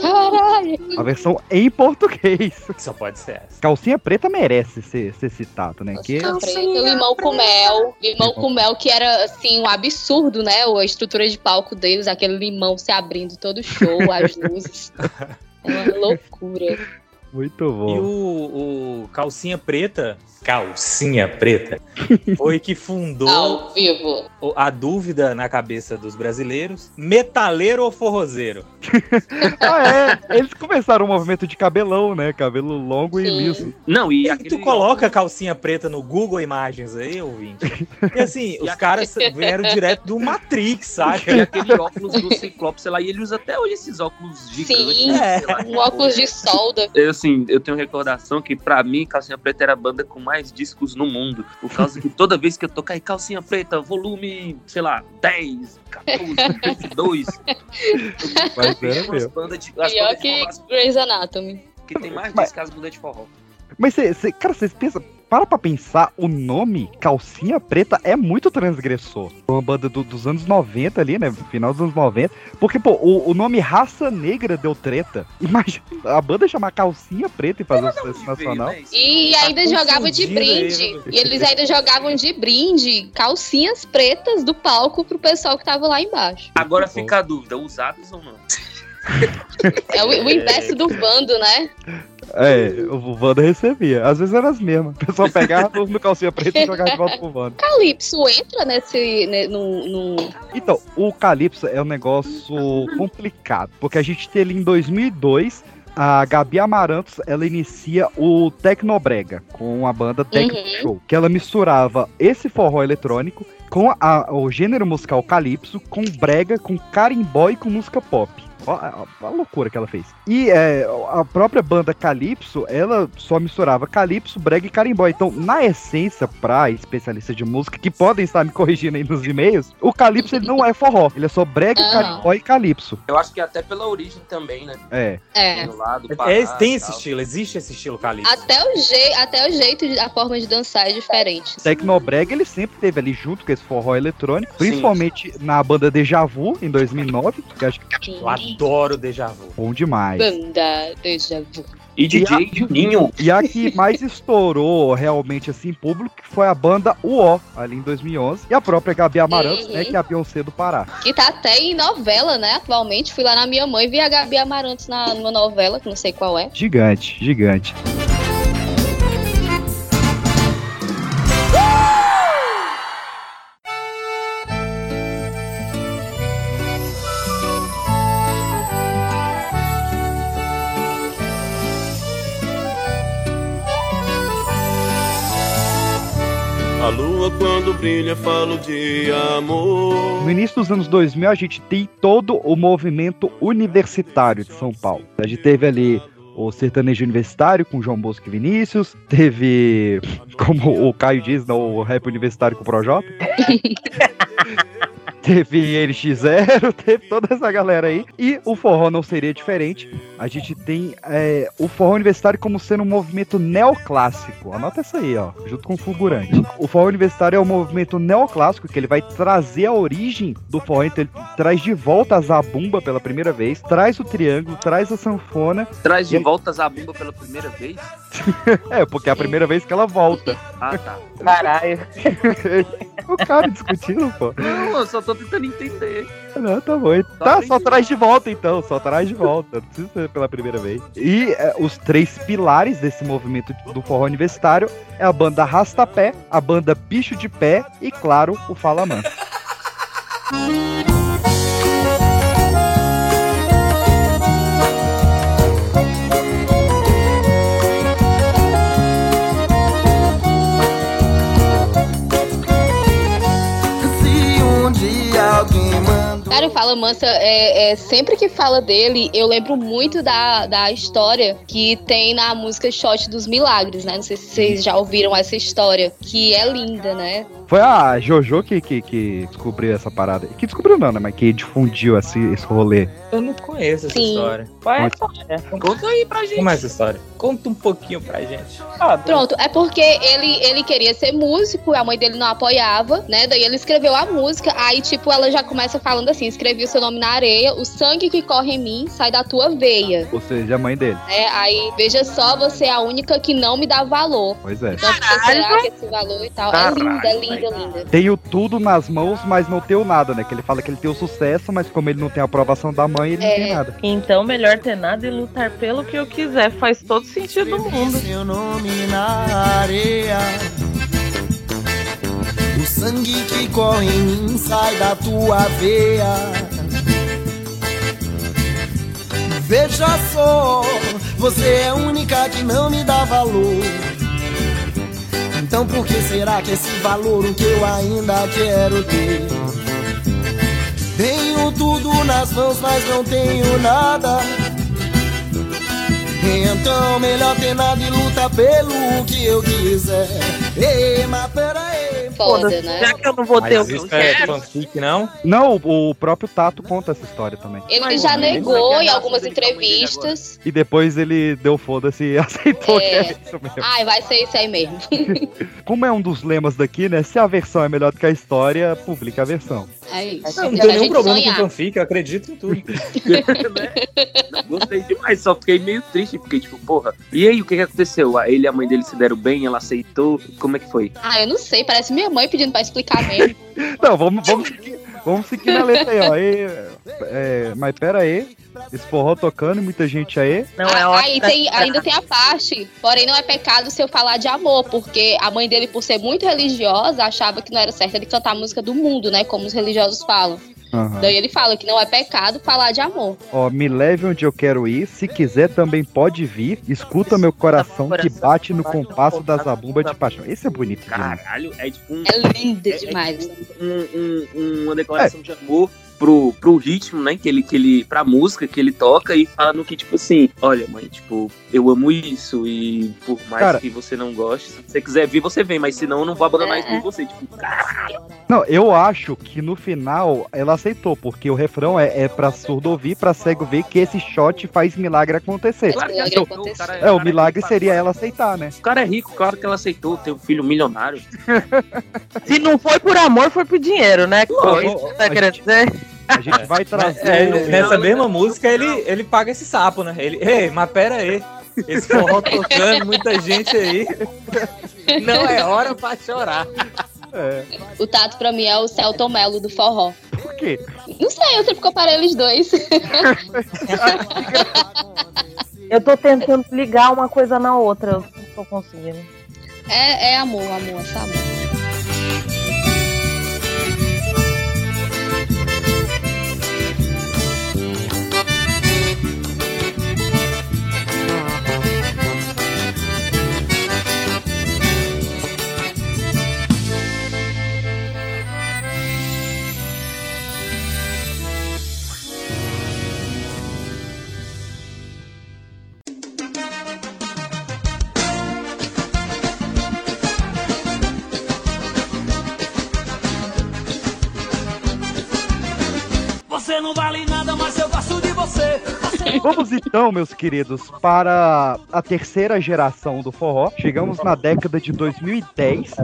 Caralho. A versão em português. Só pode ser essa. Calcinha preta merece ser, ser citado, né? Que Calcinha preta, limão com mel. Limão com mel, que era, assim, um absurdo, né? A estrutura de palco deles, aquele limão se abrindo todo o show, as luzes. É uma loucura. Muito E bom. o, o Calcinha Preta, Calcinha Preta, foi que fundou Ao vivo. a dúvida na cabeça dos brasileiros: metaleiro ou forrozeiro? Ah, é. Eles começaram o movimento de cabelão, né? Cabelo longo e liso. Não, e Tu coloca calcinha preta no Google Imagens aí, ouvinte. E assim, os caras vieram direto do Matrix, saca? E aquele óculos do Ciclope, sei lá, e ele usa até hoje esses óculos gigantes. Sim, sei lá. um óculos de solda. Eu, assim, eu tenho recordação que pra mim, Calcinha Preta era a banda com mais discos no mundo. Por causa que toda vez que eu tocar em Calcinha Preta, volume, sei lá, 10, 14, 22. Mas era As mesmo. bandas de. As Pior bandas de que forró, Grey's Anatomy. que tem mais discos que as bandas de forró. Mas, cê, cê- cara, vocês pensam... Para pra pensar, o nome Calcinha Preta é muito transgressor. Uma banda do- dos anos 90 ali, né? Final dos anos 90. Porque, pô, o, o nome Raça Negra deu treta. Imagina a banda chamar Calcinha Preta e fazer o sucesso nacional. E ainda jogava de confundindo brinde. aí, né? E eles ainda jogavam de brinde calcinhas pretas do palco pro pessoal que tava lá embaixo. Agora fica a dúvida, usados ou não? É o, o inverso do bando, né? É, o Wanda recebia. Às vezes era as mesmas. O pessoal pegava no calcinha preta e jogava de volta pro Wanda. Calypso entra nesse. né, num, num- Então, o Calypso é um negócio complicado, porque a gente tem ali em 2002 a Gabi Amarantos, ela inicia o Tecnobrega com a banda Tecno Uhum. Show, que ela misturava esse forró eletrônico com a- o gênero musical Calypso, com brega, com carimbó e com música pop. Ó, a, a loucura que ela fez. E é, a própria banda Calypso, ela só misturava Calypso, brega e carimbó. Então, na essência, pra especialistas de música, que podem estar me corrigindo aí nos e-mails, o Calypso ele não é forró. Ele é só brega, Ah. carimbó e Calypso. Eu acho que até pela origem também, né? É. É. Do lado, É, tem esse estilo, existe esse estilo Calypso. Até o, je até o jeito, a forma de dançar é diferente. Tecnobrega ele sempre teve ali junto com esse forró eletrônico, principalmente na banda Deja Vu em 2009, que eu acho que Eu adoro Deja Vu. bom demais. Banda Deja Vu. E DJ Juninho. E a que mais estourou realmente assim em público que foi a banda UO, ali em 2011, e a própria Gabi Amarantos, Uhum. né, que é a Beyoncé do Pará. Que tá até em novela, né? Atualmente. Fui lá na minha mãe e vi a Gabi Amarantos na, numa novela, que não sei qual é. Gigante, gigante. Lua quando brilha falo de amor. No início dos anos 2000, a gente tem todo o movimento universitário de São Paulo. A gente teve ali o sertanejo universitário com João Bosco e Vinícius, teve, como o Caio diz, não, o rap universitário com o Projota. teve NX0, teve toda essa galera aí. E o forró não seria diferente. A gente tem é, o forró universitário como sendo um movimento neoclássico. Anota isso aí, ó, junto com o fulgurante. O forró universitário é um movimento neoclássico que ele vai trazer a origem do forró. Então ele traz de volta a zabumba pela primeira vez, traz o triângulo, traz a sanfona. Traz de E- volta a Zabumba pela primeira vez? É, porque é a primeira vez que ela volta. Ah, tá. Caralho. O cara discutindo, pô. Não, eu só tô tentando entender. Não, tá bom. Tá, só traz de volta então, só traz de volta. Não precisa ser pela primeira vez. E é, os três pilares desse movimento do forró universitário é a banda Rastapé, a banda Bicho de Pé e, claro, o Fala Mansa. Fala Mansa, é, é, sempre que fala dele, eu lembro muito da, da história que tem na música Shot dos Milagres, né? Não sei se vocês já ouviram essa história, que é linda, né? Foi a Jojo que, que, que descobriu essa parada. Que descobriu não, né? Mas que difundiu esse, esse rolê. Eu não conheço essa Sim. história. Qual é a Conta. história? Conta aí pra gente. Como é essa história? Conta um pouquinho pra gente. Pronto, é porque ele, ele queria ser músico, a mãe dele não apoiava, né? Daí ele escreveu a música, aí, tipo, ela já começa falando assim: escrevi o seu nome na areia, o sangue que corre em mim sai da tua veia. Ou seja, a mãe dele. É, aí, veja só, você é a única que não me dá valor. Pois é. Então, que será que esse valor e tal? É linda, é linda, linda. Tenho tudo nas mãos, mas não tenho nada, né? Que ele fala que ele tem o sucesso, mas como ele não tem a aprovação da mãe, ele não tem nada. Então, melhor ter nada e lutar pelo que eu quiser. Faz todo sentido do mundo. Seu nome na areia. O sangue que corre em mim sai da tua veia. Veja só, você é a única que não me dá valor. Então por que será que esse valor o que eu ainda quero ter? Tenho tudo nas mãos, mas não tenho nada. Então melhor ter nada e luta pelo que eu quiser. Ei, mas peraí. Foda, né? Já que eu não vou ter o que eu é quero. fanfic, não? Não, o o próprio Tato conta essa história também. Ele já negou em algumas entrevistas. E depois ele deu foda-se e aceitou que é isso mesmo. Ai, vai ser isso aí mesmo. Como é um dos lemas daqui, né? Se a versão é melhor do que a história, publica a versão. É isso. Não, não tem nenhum problema sonhar. com fanfic, eu acredito em tudo. Gostei demais, só fiquei meio triste, porque, tipo, porra, e aí o que, que aconteceu? Ele e a mãe dele se deram bem, ela aceitou. Como é que foi? Ah, eu não sei, parece mãe pedindo pra explicar mesmo. Não, vamos, vamos, seguir, vamos seguir na letra aí, ó. E, é, mas pera aí. Esse forró tocando, muita gente aí. Não é hora aí tem, ainda tem a parte, porém não é pecado se eu falar de amor, porque a mãe dele, por ser muito religiosa, achava que não era certo ele cantar a música do mundo, né? Como os religiosos falam. Aham. Daí ele fala que não é pecado falar de amor. Ó, me leve onde eu quero ir. Se quiser, também pode vir. Escuta meu coração que bate no compasso da zabumba de paixão. Esse é bonito demais. Caralho, é tipo um. É linda demais. um- um- uma declaração de amor pro, pro ritmo, né? Que ele, que ele. Pra música que ele toca e fala no que, tipo assim, olha, mãe, tipo, eu amo isso e por mais Cara- que você não goste, se você quiser vir, você vem, mas senão eu não vou abandonar É, isso por você. Tipo, caralho. Não, eu acho que no final ela aceitou, porque o refrão é, é pra surdo ouvir, pra cego ver que esse shot faz milagre acontecer. Claro que milagre aceitou, acontecer. o cara- É, o cara milagre rico, seria ela aceitar, né? O cara é rico, claro que ela aceitou ter um filho milionário. Se não foi por amor, foi por dinheiro, né? Lógico. Você tá querendo dizer? A gente vai trazer. É, o- nessa mesma música ele, ele paga esse sapo, né? Ele, ei, mas pera aí. Esse forró tocando, muita gente aí. Não é hora pra chorar. É, O Tato, pra mim, é o Celton Mello do forró. por quê? Não sei, eu sempre comparei eles dois. Eu tô tentando ligar uma coisa na outra, eu não tô conseguindo. É, é amor, amor, essa amor. Você não vale nada, mas eu gosto de você. Vamos então, meus queridos, para a terceira geração do forró. Chegamos na década de 2010,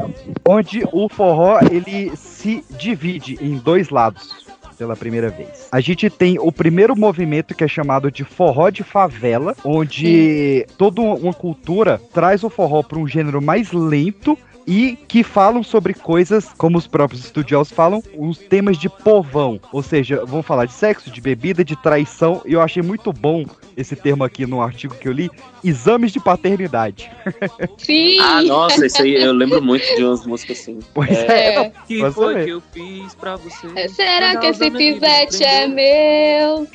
onde o forró ele se divide em dois lados. Pela primeira vez. A gente tem o primeiro movimento que é chamado de forró de favela, onde toda uma cultura traz o forró para um gênero mais lento, e que falam sobre coisas, como os próprios estudiosos falam, os temas de povão. Ou seja, vão falar de sexo, de bebida, de traição. E eu achei muito bom esse termo aqui no artigo que eu li: exames de paternidade. Sim! Ah, nossa, isso aí eu lembro muito de umas músicas assim. Pois é, não, que foi que eu fiz pra você? É, Será que esse pivete é meu?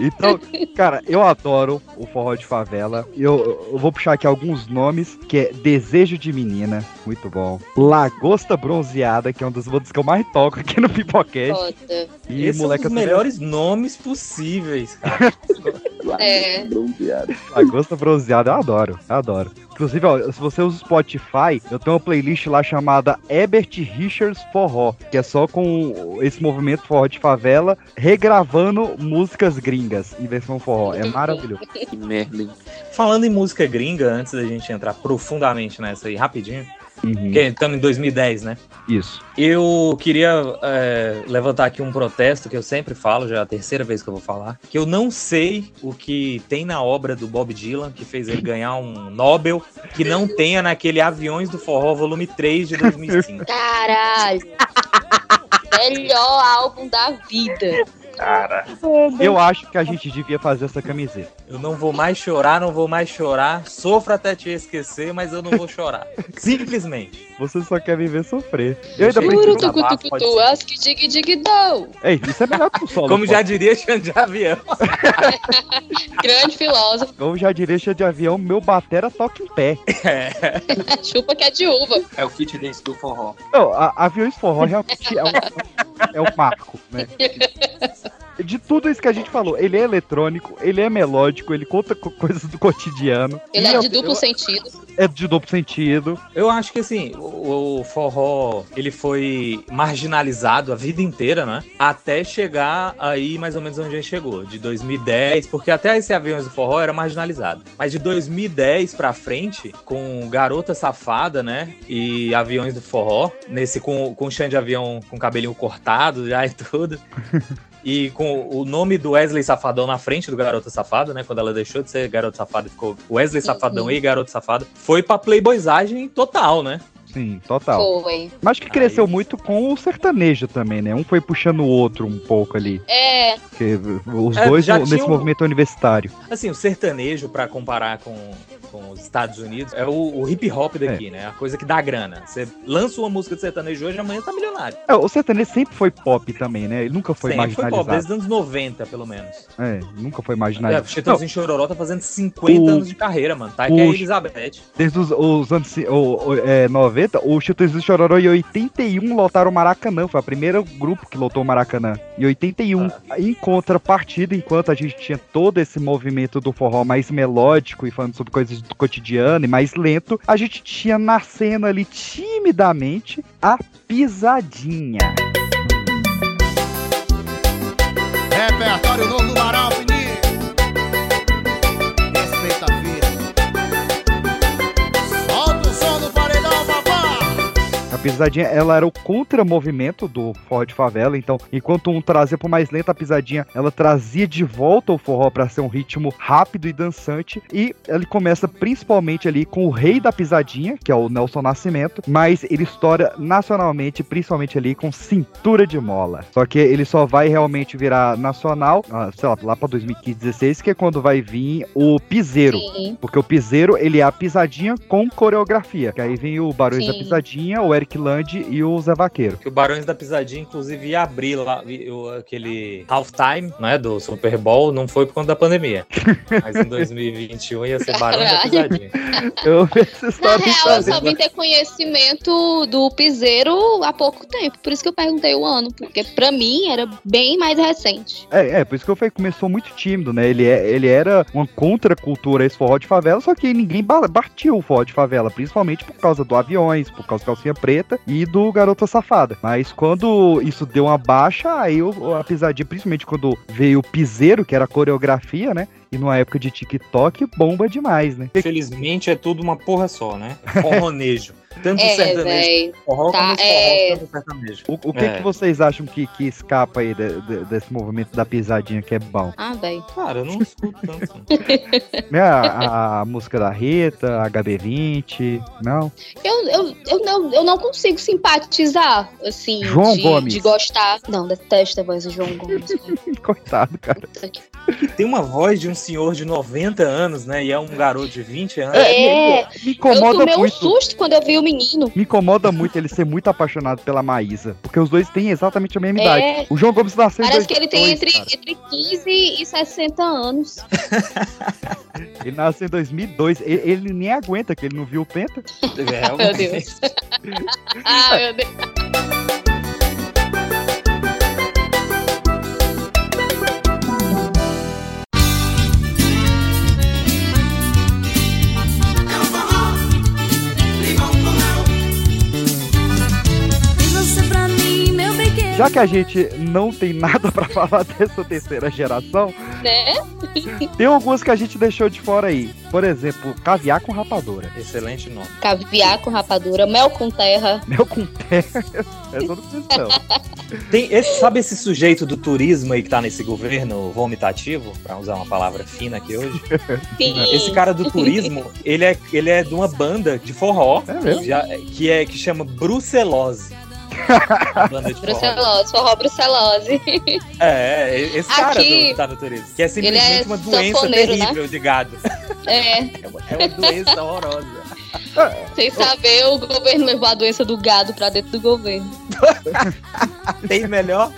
Então, cara, eu adoro o forró de favela. Eu, eu vou puxar aqui alguns nomes, que é Desejo de Menina, muito bom. Lagosta Bronzeada, que é um dos músicos que eu mais toco aqui no Pipocast. Foda. E Esses moleque são os melhores nomes possíveis, cara. É. Lagosta Bronzeada, eu adoro, eu adoro. Inclusive, ó, se você usa o Spotify, eu tenho uma playlist lá chamada Ebert Richards Forró, que é só com esse movimento forró de favela, regravando músicas gringas em versão forró. É maravilhoso. Que merda. hein? Falando em música gringa, antes da gente entrar profundamente nessa aí, rapidinho, Uhum, porque estamos em 2010, né? Isso. Eu queria é, levantar aqui um protesto que eu sempre falo, já é a terceira vez que eu vou falar, que eu não sei o que tem na obra do Bob Dylan que fez ele ganhar um Nobel que não tenha naquele Aviões do Forró volume 3 de 2005. Caralho! Melhor álbum da vida. Cara. Eu acho que a gente devia fazer essa camiseta. Eu não vou mais chorar, não vou mais chorar, sofro até te esquecer, mas eu não vou chorar. Simplesmente. Você só quer me ver sofrer. Eu ainda prefiro. Tucu, tucu, dig, dig. Ei, isso é melhor que o solo. Como já diria Xande de Avião. Grande filósofo. Como já diria Cheio de avião, meu batera toca em pé. Chupa que é de uva. É o fit dance do forró. Não, a, aviões forró realmente é um, é um marco, né? De tudo isso que a gente falou, ele é eletrônico, ele é melódico, ele conta com coisas do cotidiano. Ele é de eu- duplo sentido. É de duplo sentido. Eu acho que assim, o, o forró ele foi marginalizado a vida inteira, né? Até chegar aí mais ou menos onde a gente chegou, de 2010, porque até esse aviões do forró era marginalizado. Mas de 2010 pra frente, com Garota Safada, né? E aviões do forró, nesse com, com chão de avião com cabelinho cortado já e tudo. E com o nome do Wesley Safadão na frente do Garota Safada, né? Quando ela deixou de ser Garota Safada e ficou Wesley Safadão e Garota Safada, foi pra playboyzagem total, né? Sim, total. Foi. Mas que cresceu muito com o sertanejo também, né? Um foi puxando o outro um pouco ali. É, Porque os É, dois nesse um- movimento universitário. Assim, o sertanejo, pra comparar com, com os Estados Unidos, é o, o hip hop daqui, né? A coisa que dá grana. Você lança uma música de sertanejo hoje, amanhã tá milionário. É, o sertanejo sempre foi pop também, né? Ele nunca foi Sempre foi marginalizado. pop, desde os anos 90, pelo menos. É, nunca foi É, marginalizado. o Chitãozinho Chororó tá fazendo 50 O- anos de carreira, mano. Tá aqui o- a Elizabeth. Desde os, os anos o- o- é, 90, o Chitãozinho Chororó em 81 lotaram o Maracanã. Foi o primeiro grupo que lotou o Maracanã. Em 81, em contrapartida, enquanto a gente tinha todo esse movimento do forró mais melódico e falando sobre coisas do cotidiano e mais lento, a gente tinha nascendo ali timidamente a pisadinha. Repertório novo pisadinha, ela era o contramovimento do forró de favela, então, enquanto um trazia pro mais lento, a pisadinha, ela trazia de volta o forró pra ser um ritmo rápido e dançante, e ele começa principalmente ali com o rei da pisadinha, que é o Nelson Nascimento, mas ele estoura nacionalmente, principalmente ali com Cintura de Mola. Só que ele só vai realmente virar nacional, ah, sei lá, lá pra 2015, 16, que é quando vai vir o piseiro. sim. Porque o piseiro, ele é a pisadinha com coreografia. Que aí vem o Barões da Sim. Pisadinha, o Eric Land e o Zé Vaqueiro. Que o Barões da Pisadinha, inclusive, ia abrir lá aquele halftime, né, do Super Bowl, não foi por conta da pandemia. Mas em 2021 ia ser Barões da. Pisadinha. Eu Na real, eu só vim ter conhecimento do piseiro há pouco tempo. Por isso que eu perguntei o ano. Porque pra mim era bem mais recente. É, é, por isso que eu falei começou muito tímido, né? Ele, é, ele era uma contracultura a esse forró de favela, só que ninguém ba- batia o forró de favela, principalmente por causa do aviões, por causa da calcinha preta e do Garota Safada. Mas quando isso deu uma baixa, aí o- a pisadinha, principalmente quando veio o piseiro, que era a coreografia, né? E numa época de TikTok, bomba demais, né? Felizmente é tudo uma porra só, né? Forronejo. Tanto É, sertanejo forró Tá, como é. forró, tanto sertanejo. O, o que, É. que vocês acham que, que escapa aí de- de- desse movimento da pisadinha que é bom? Ah, velho. Cara, eu não escuto tanto. Né, a, a música da Rita, HB20, não? Eu, eu, eu, não, eu não consigo simpatizar, assim, João de, Gomes. de gostar. Não, detesto a voz do João Gomes. Coitado, cara. Tem uma voz de um senhor de 90 anos, né? E é um garoto de 20 anos. É, Me eu incomoda tomei um muito. susto quando eu vi o menino. Me incomoda muito ele ser muito apaixonado pela Maísa. Porque os dois têm exatamente a mesma É. idade. O João Gomes nasceu em Parece que ele tem 2002, entre, cara. entre 15 e 60 anos. Ele nasceu em 2002. Ele, ele nem aguenta, que ele não viu o Penta. Meu Deus. ah, meu Deus. Já que a gente não tem nada pra falar dessa terceira geração, Né? tem algumas que a gente deixou de fora aí. Por exemplo, caviar com rapadura. Excelente nome. Caviar com rapadura, mel com terra. Mel com terra. Essa eu não. Tem esse, sabe esse sujeito do turismo aí que tá nesse governo vomitativo, pra usar uma palavra fina aqui hoje? Sim. Esse cara do turismo, ele é, ele é de uma banda de forró mesmo? já- que, é, que chama Brucelose. A banda de forró. Brucelose, forró brucelose. É, é, esse cara Aqui, do, tá no turismo. Que é ele simplesmente é uma doença né? terrível de gado. É, É uma doença horrorosa. sem saber, o governo levou a doença do gado pra dentro do governo. Tem melhor?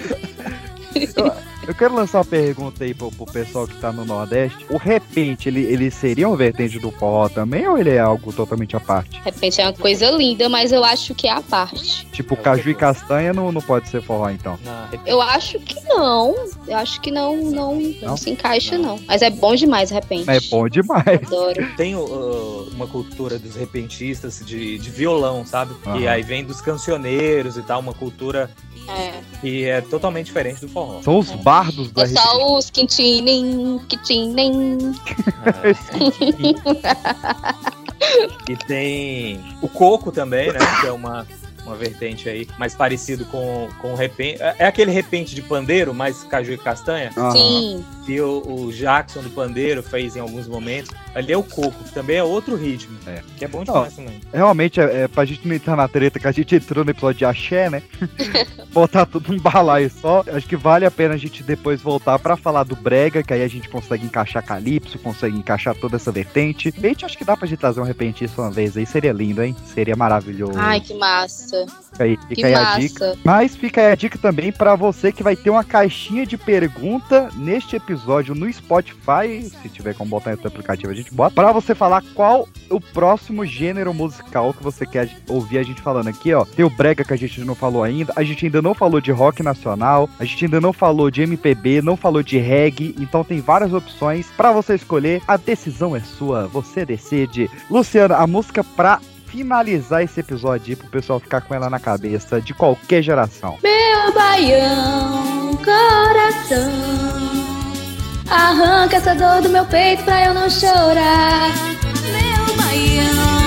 Eu quero lançar uma pergunta aí pro, pro pessoal que tá no Nordeste. O repente, ele, ele seria um vertente do forró também ou ele é algo totalmente à parte? Repente é uma coisa linda, mas eu acho que é a parte. Tipo, caju e castanha não, não pode ser forró, então. Eu acho que não. Eu acho que não, não, não, Não? se encaixa, não. Mas é bom demais, de repente. É bom demais. Adoro. Tem uh, uma cultura dos repentistas de, de violão, sabe? E Aham. aí vem dos cancioneiros e tal, uma cultura É. que é totalmente diferente do forró. São os bardos do É só os quintinem, quintinem. E tem o coco também, né? Que é uma, uma vertente aí, mais parecido com, com o repente. É é aquele repente de pandeiro, mais caju e castanha. Sim. Que o, o Jackson do pandeiro fez em alguns momentos. Ali é o coco, que também é outro ritmo. É. Que é bom Não, demais também. Realmente, é, é pra gente não entrar na treta que a gente entrou no episódio de axé, né? Botar tudo num balaio só. Acho que vale a pena a gente depois voltar pra falar do brega, que aí a gente consegue encaixar calypso, consegue encaixar toda essa vertente. A gente acho que dá pra gente trazer um repentista uma vez aí. Seria lindo, hein? Seria maravilhoso. Ai, que massa. Fica aí, fica que aí a massa. dica. Mas fica aí a dica também pra você que vai ter uma caixinha de pergunta neste episódio no Spotify. Se tiver como botar outro aplicativo, a gente bota. Pra você falar qual o próximo gênero musical que você quer ouvir a gente falando aqui, ó. Tem o Brega que a gente não falou ainda. A gente ainda não falou de rock nacional. A gente ainda não falou de MPB, não falou de reggae. Então tem várias opções pra você escolher. A decisão é sua. Você decide. Luciano, a música pra finalizar esse episódio aí pro pessoal ficar com ela na cabeça de qualquer geração. Meu baião, coração, arranca essa dor do meu peito pra eu não chorar. Meu baião.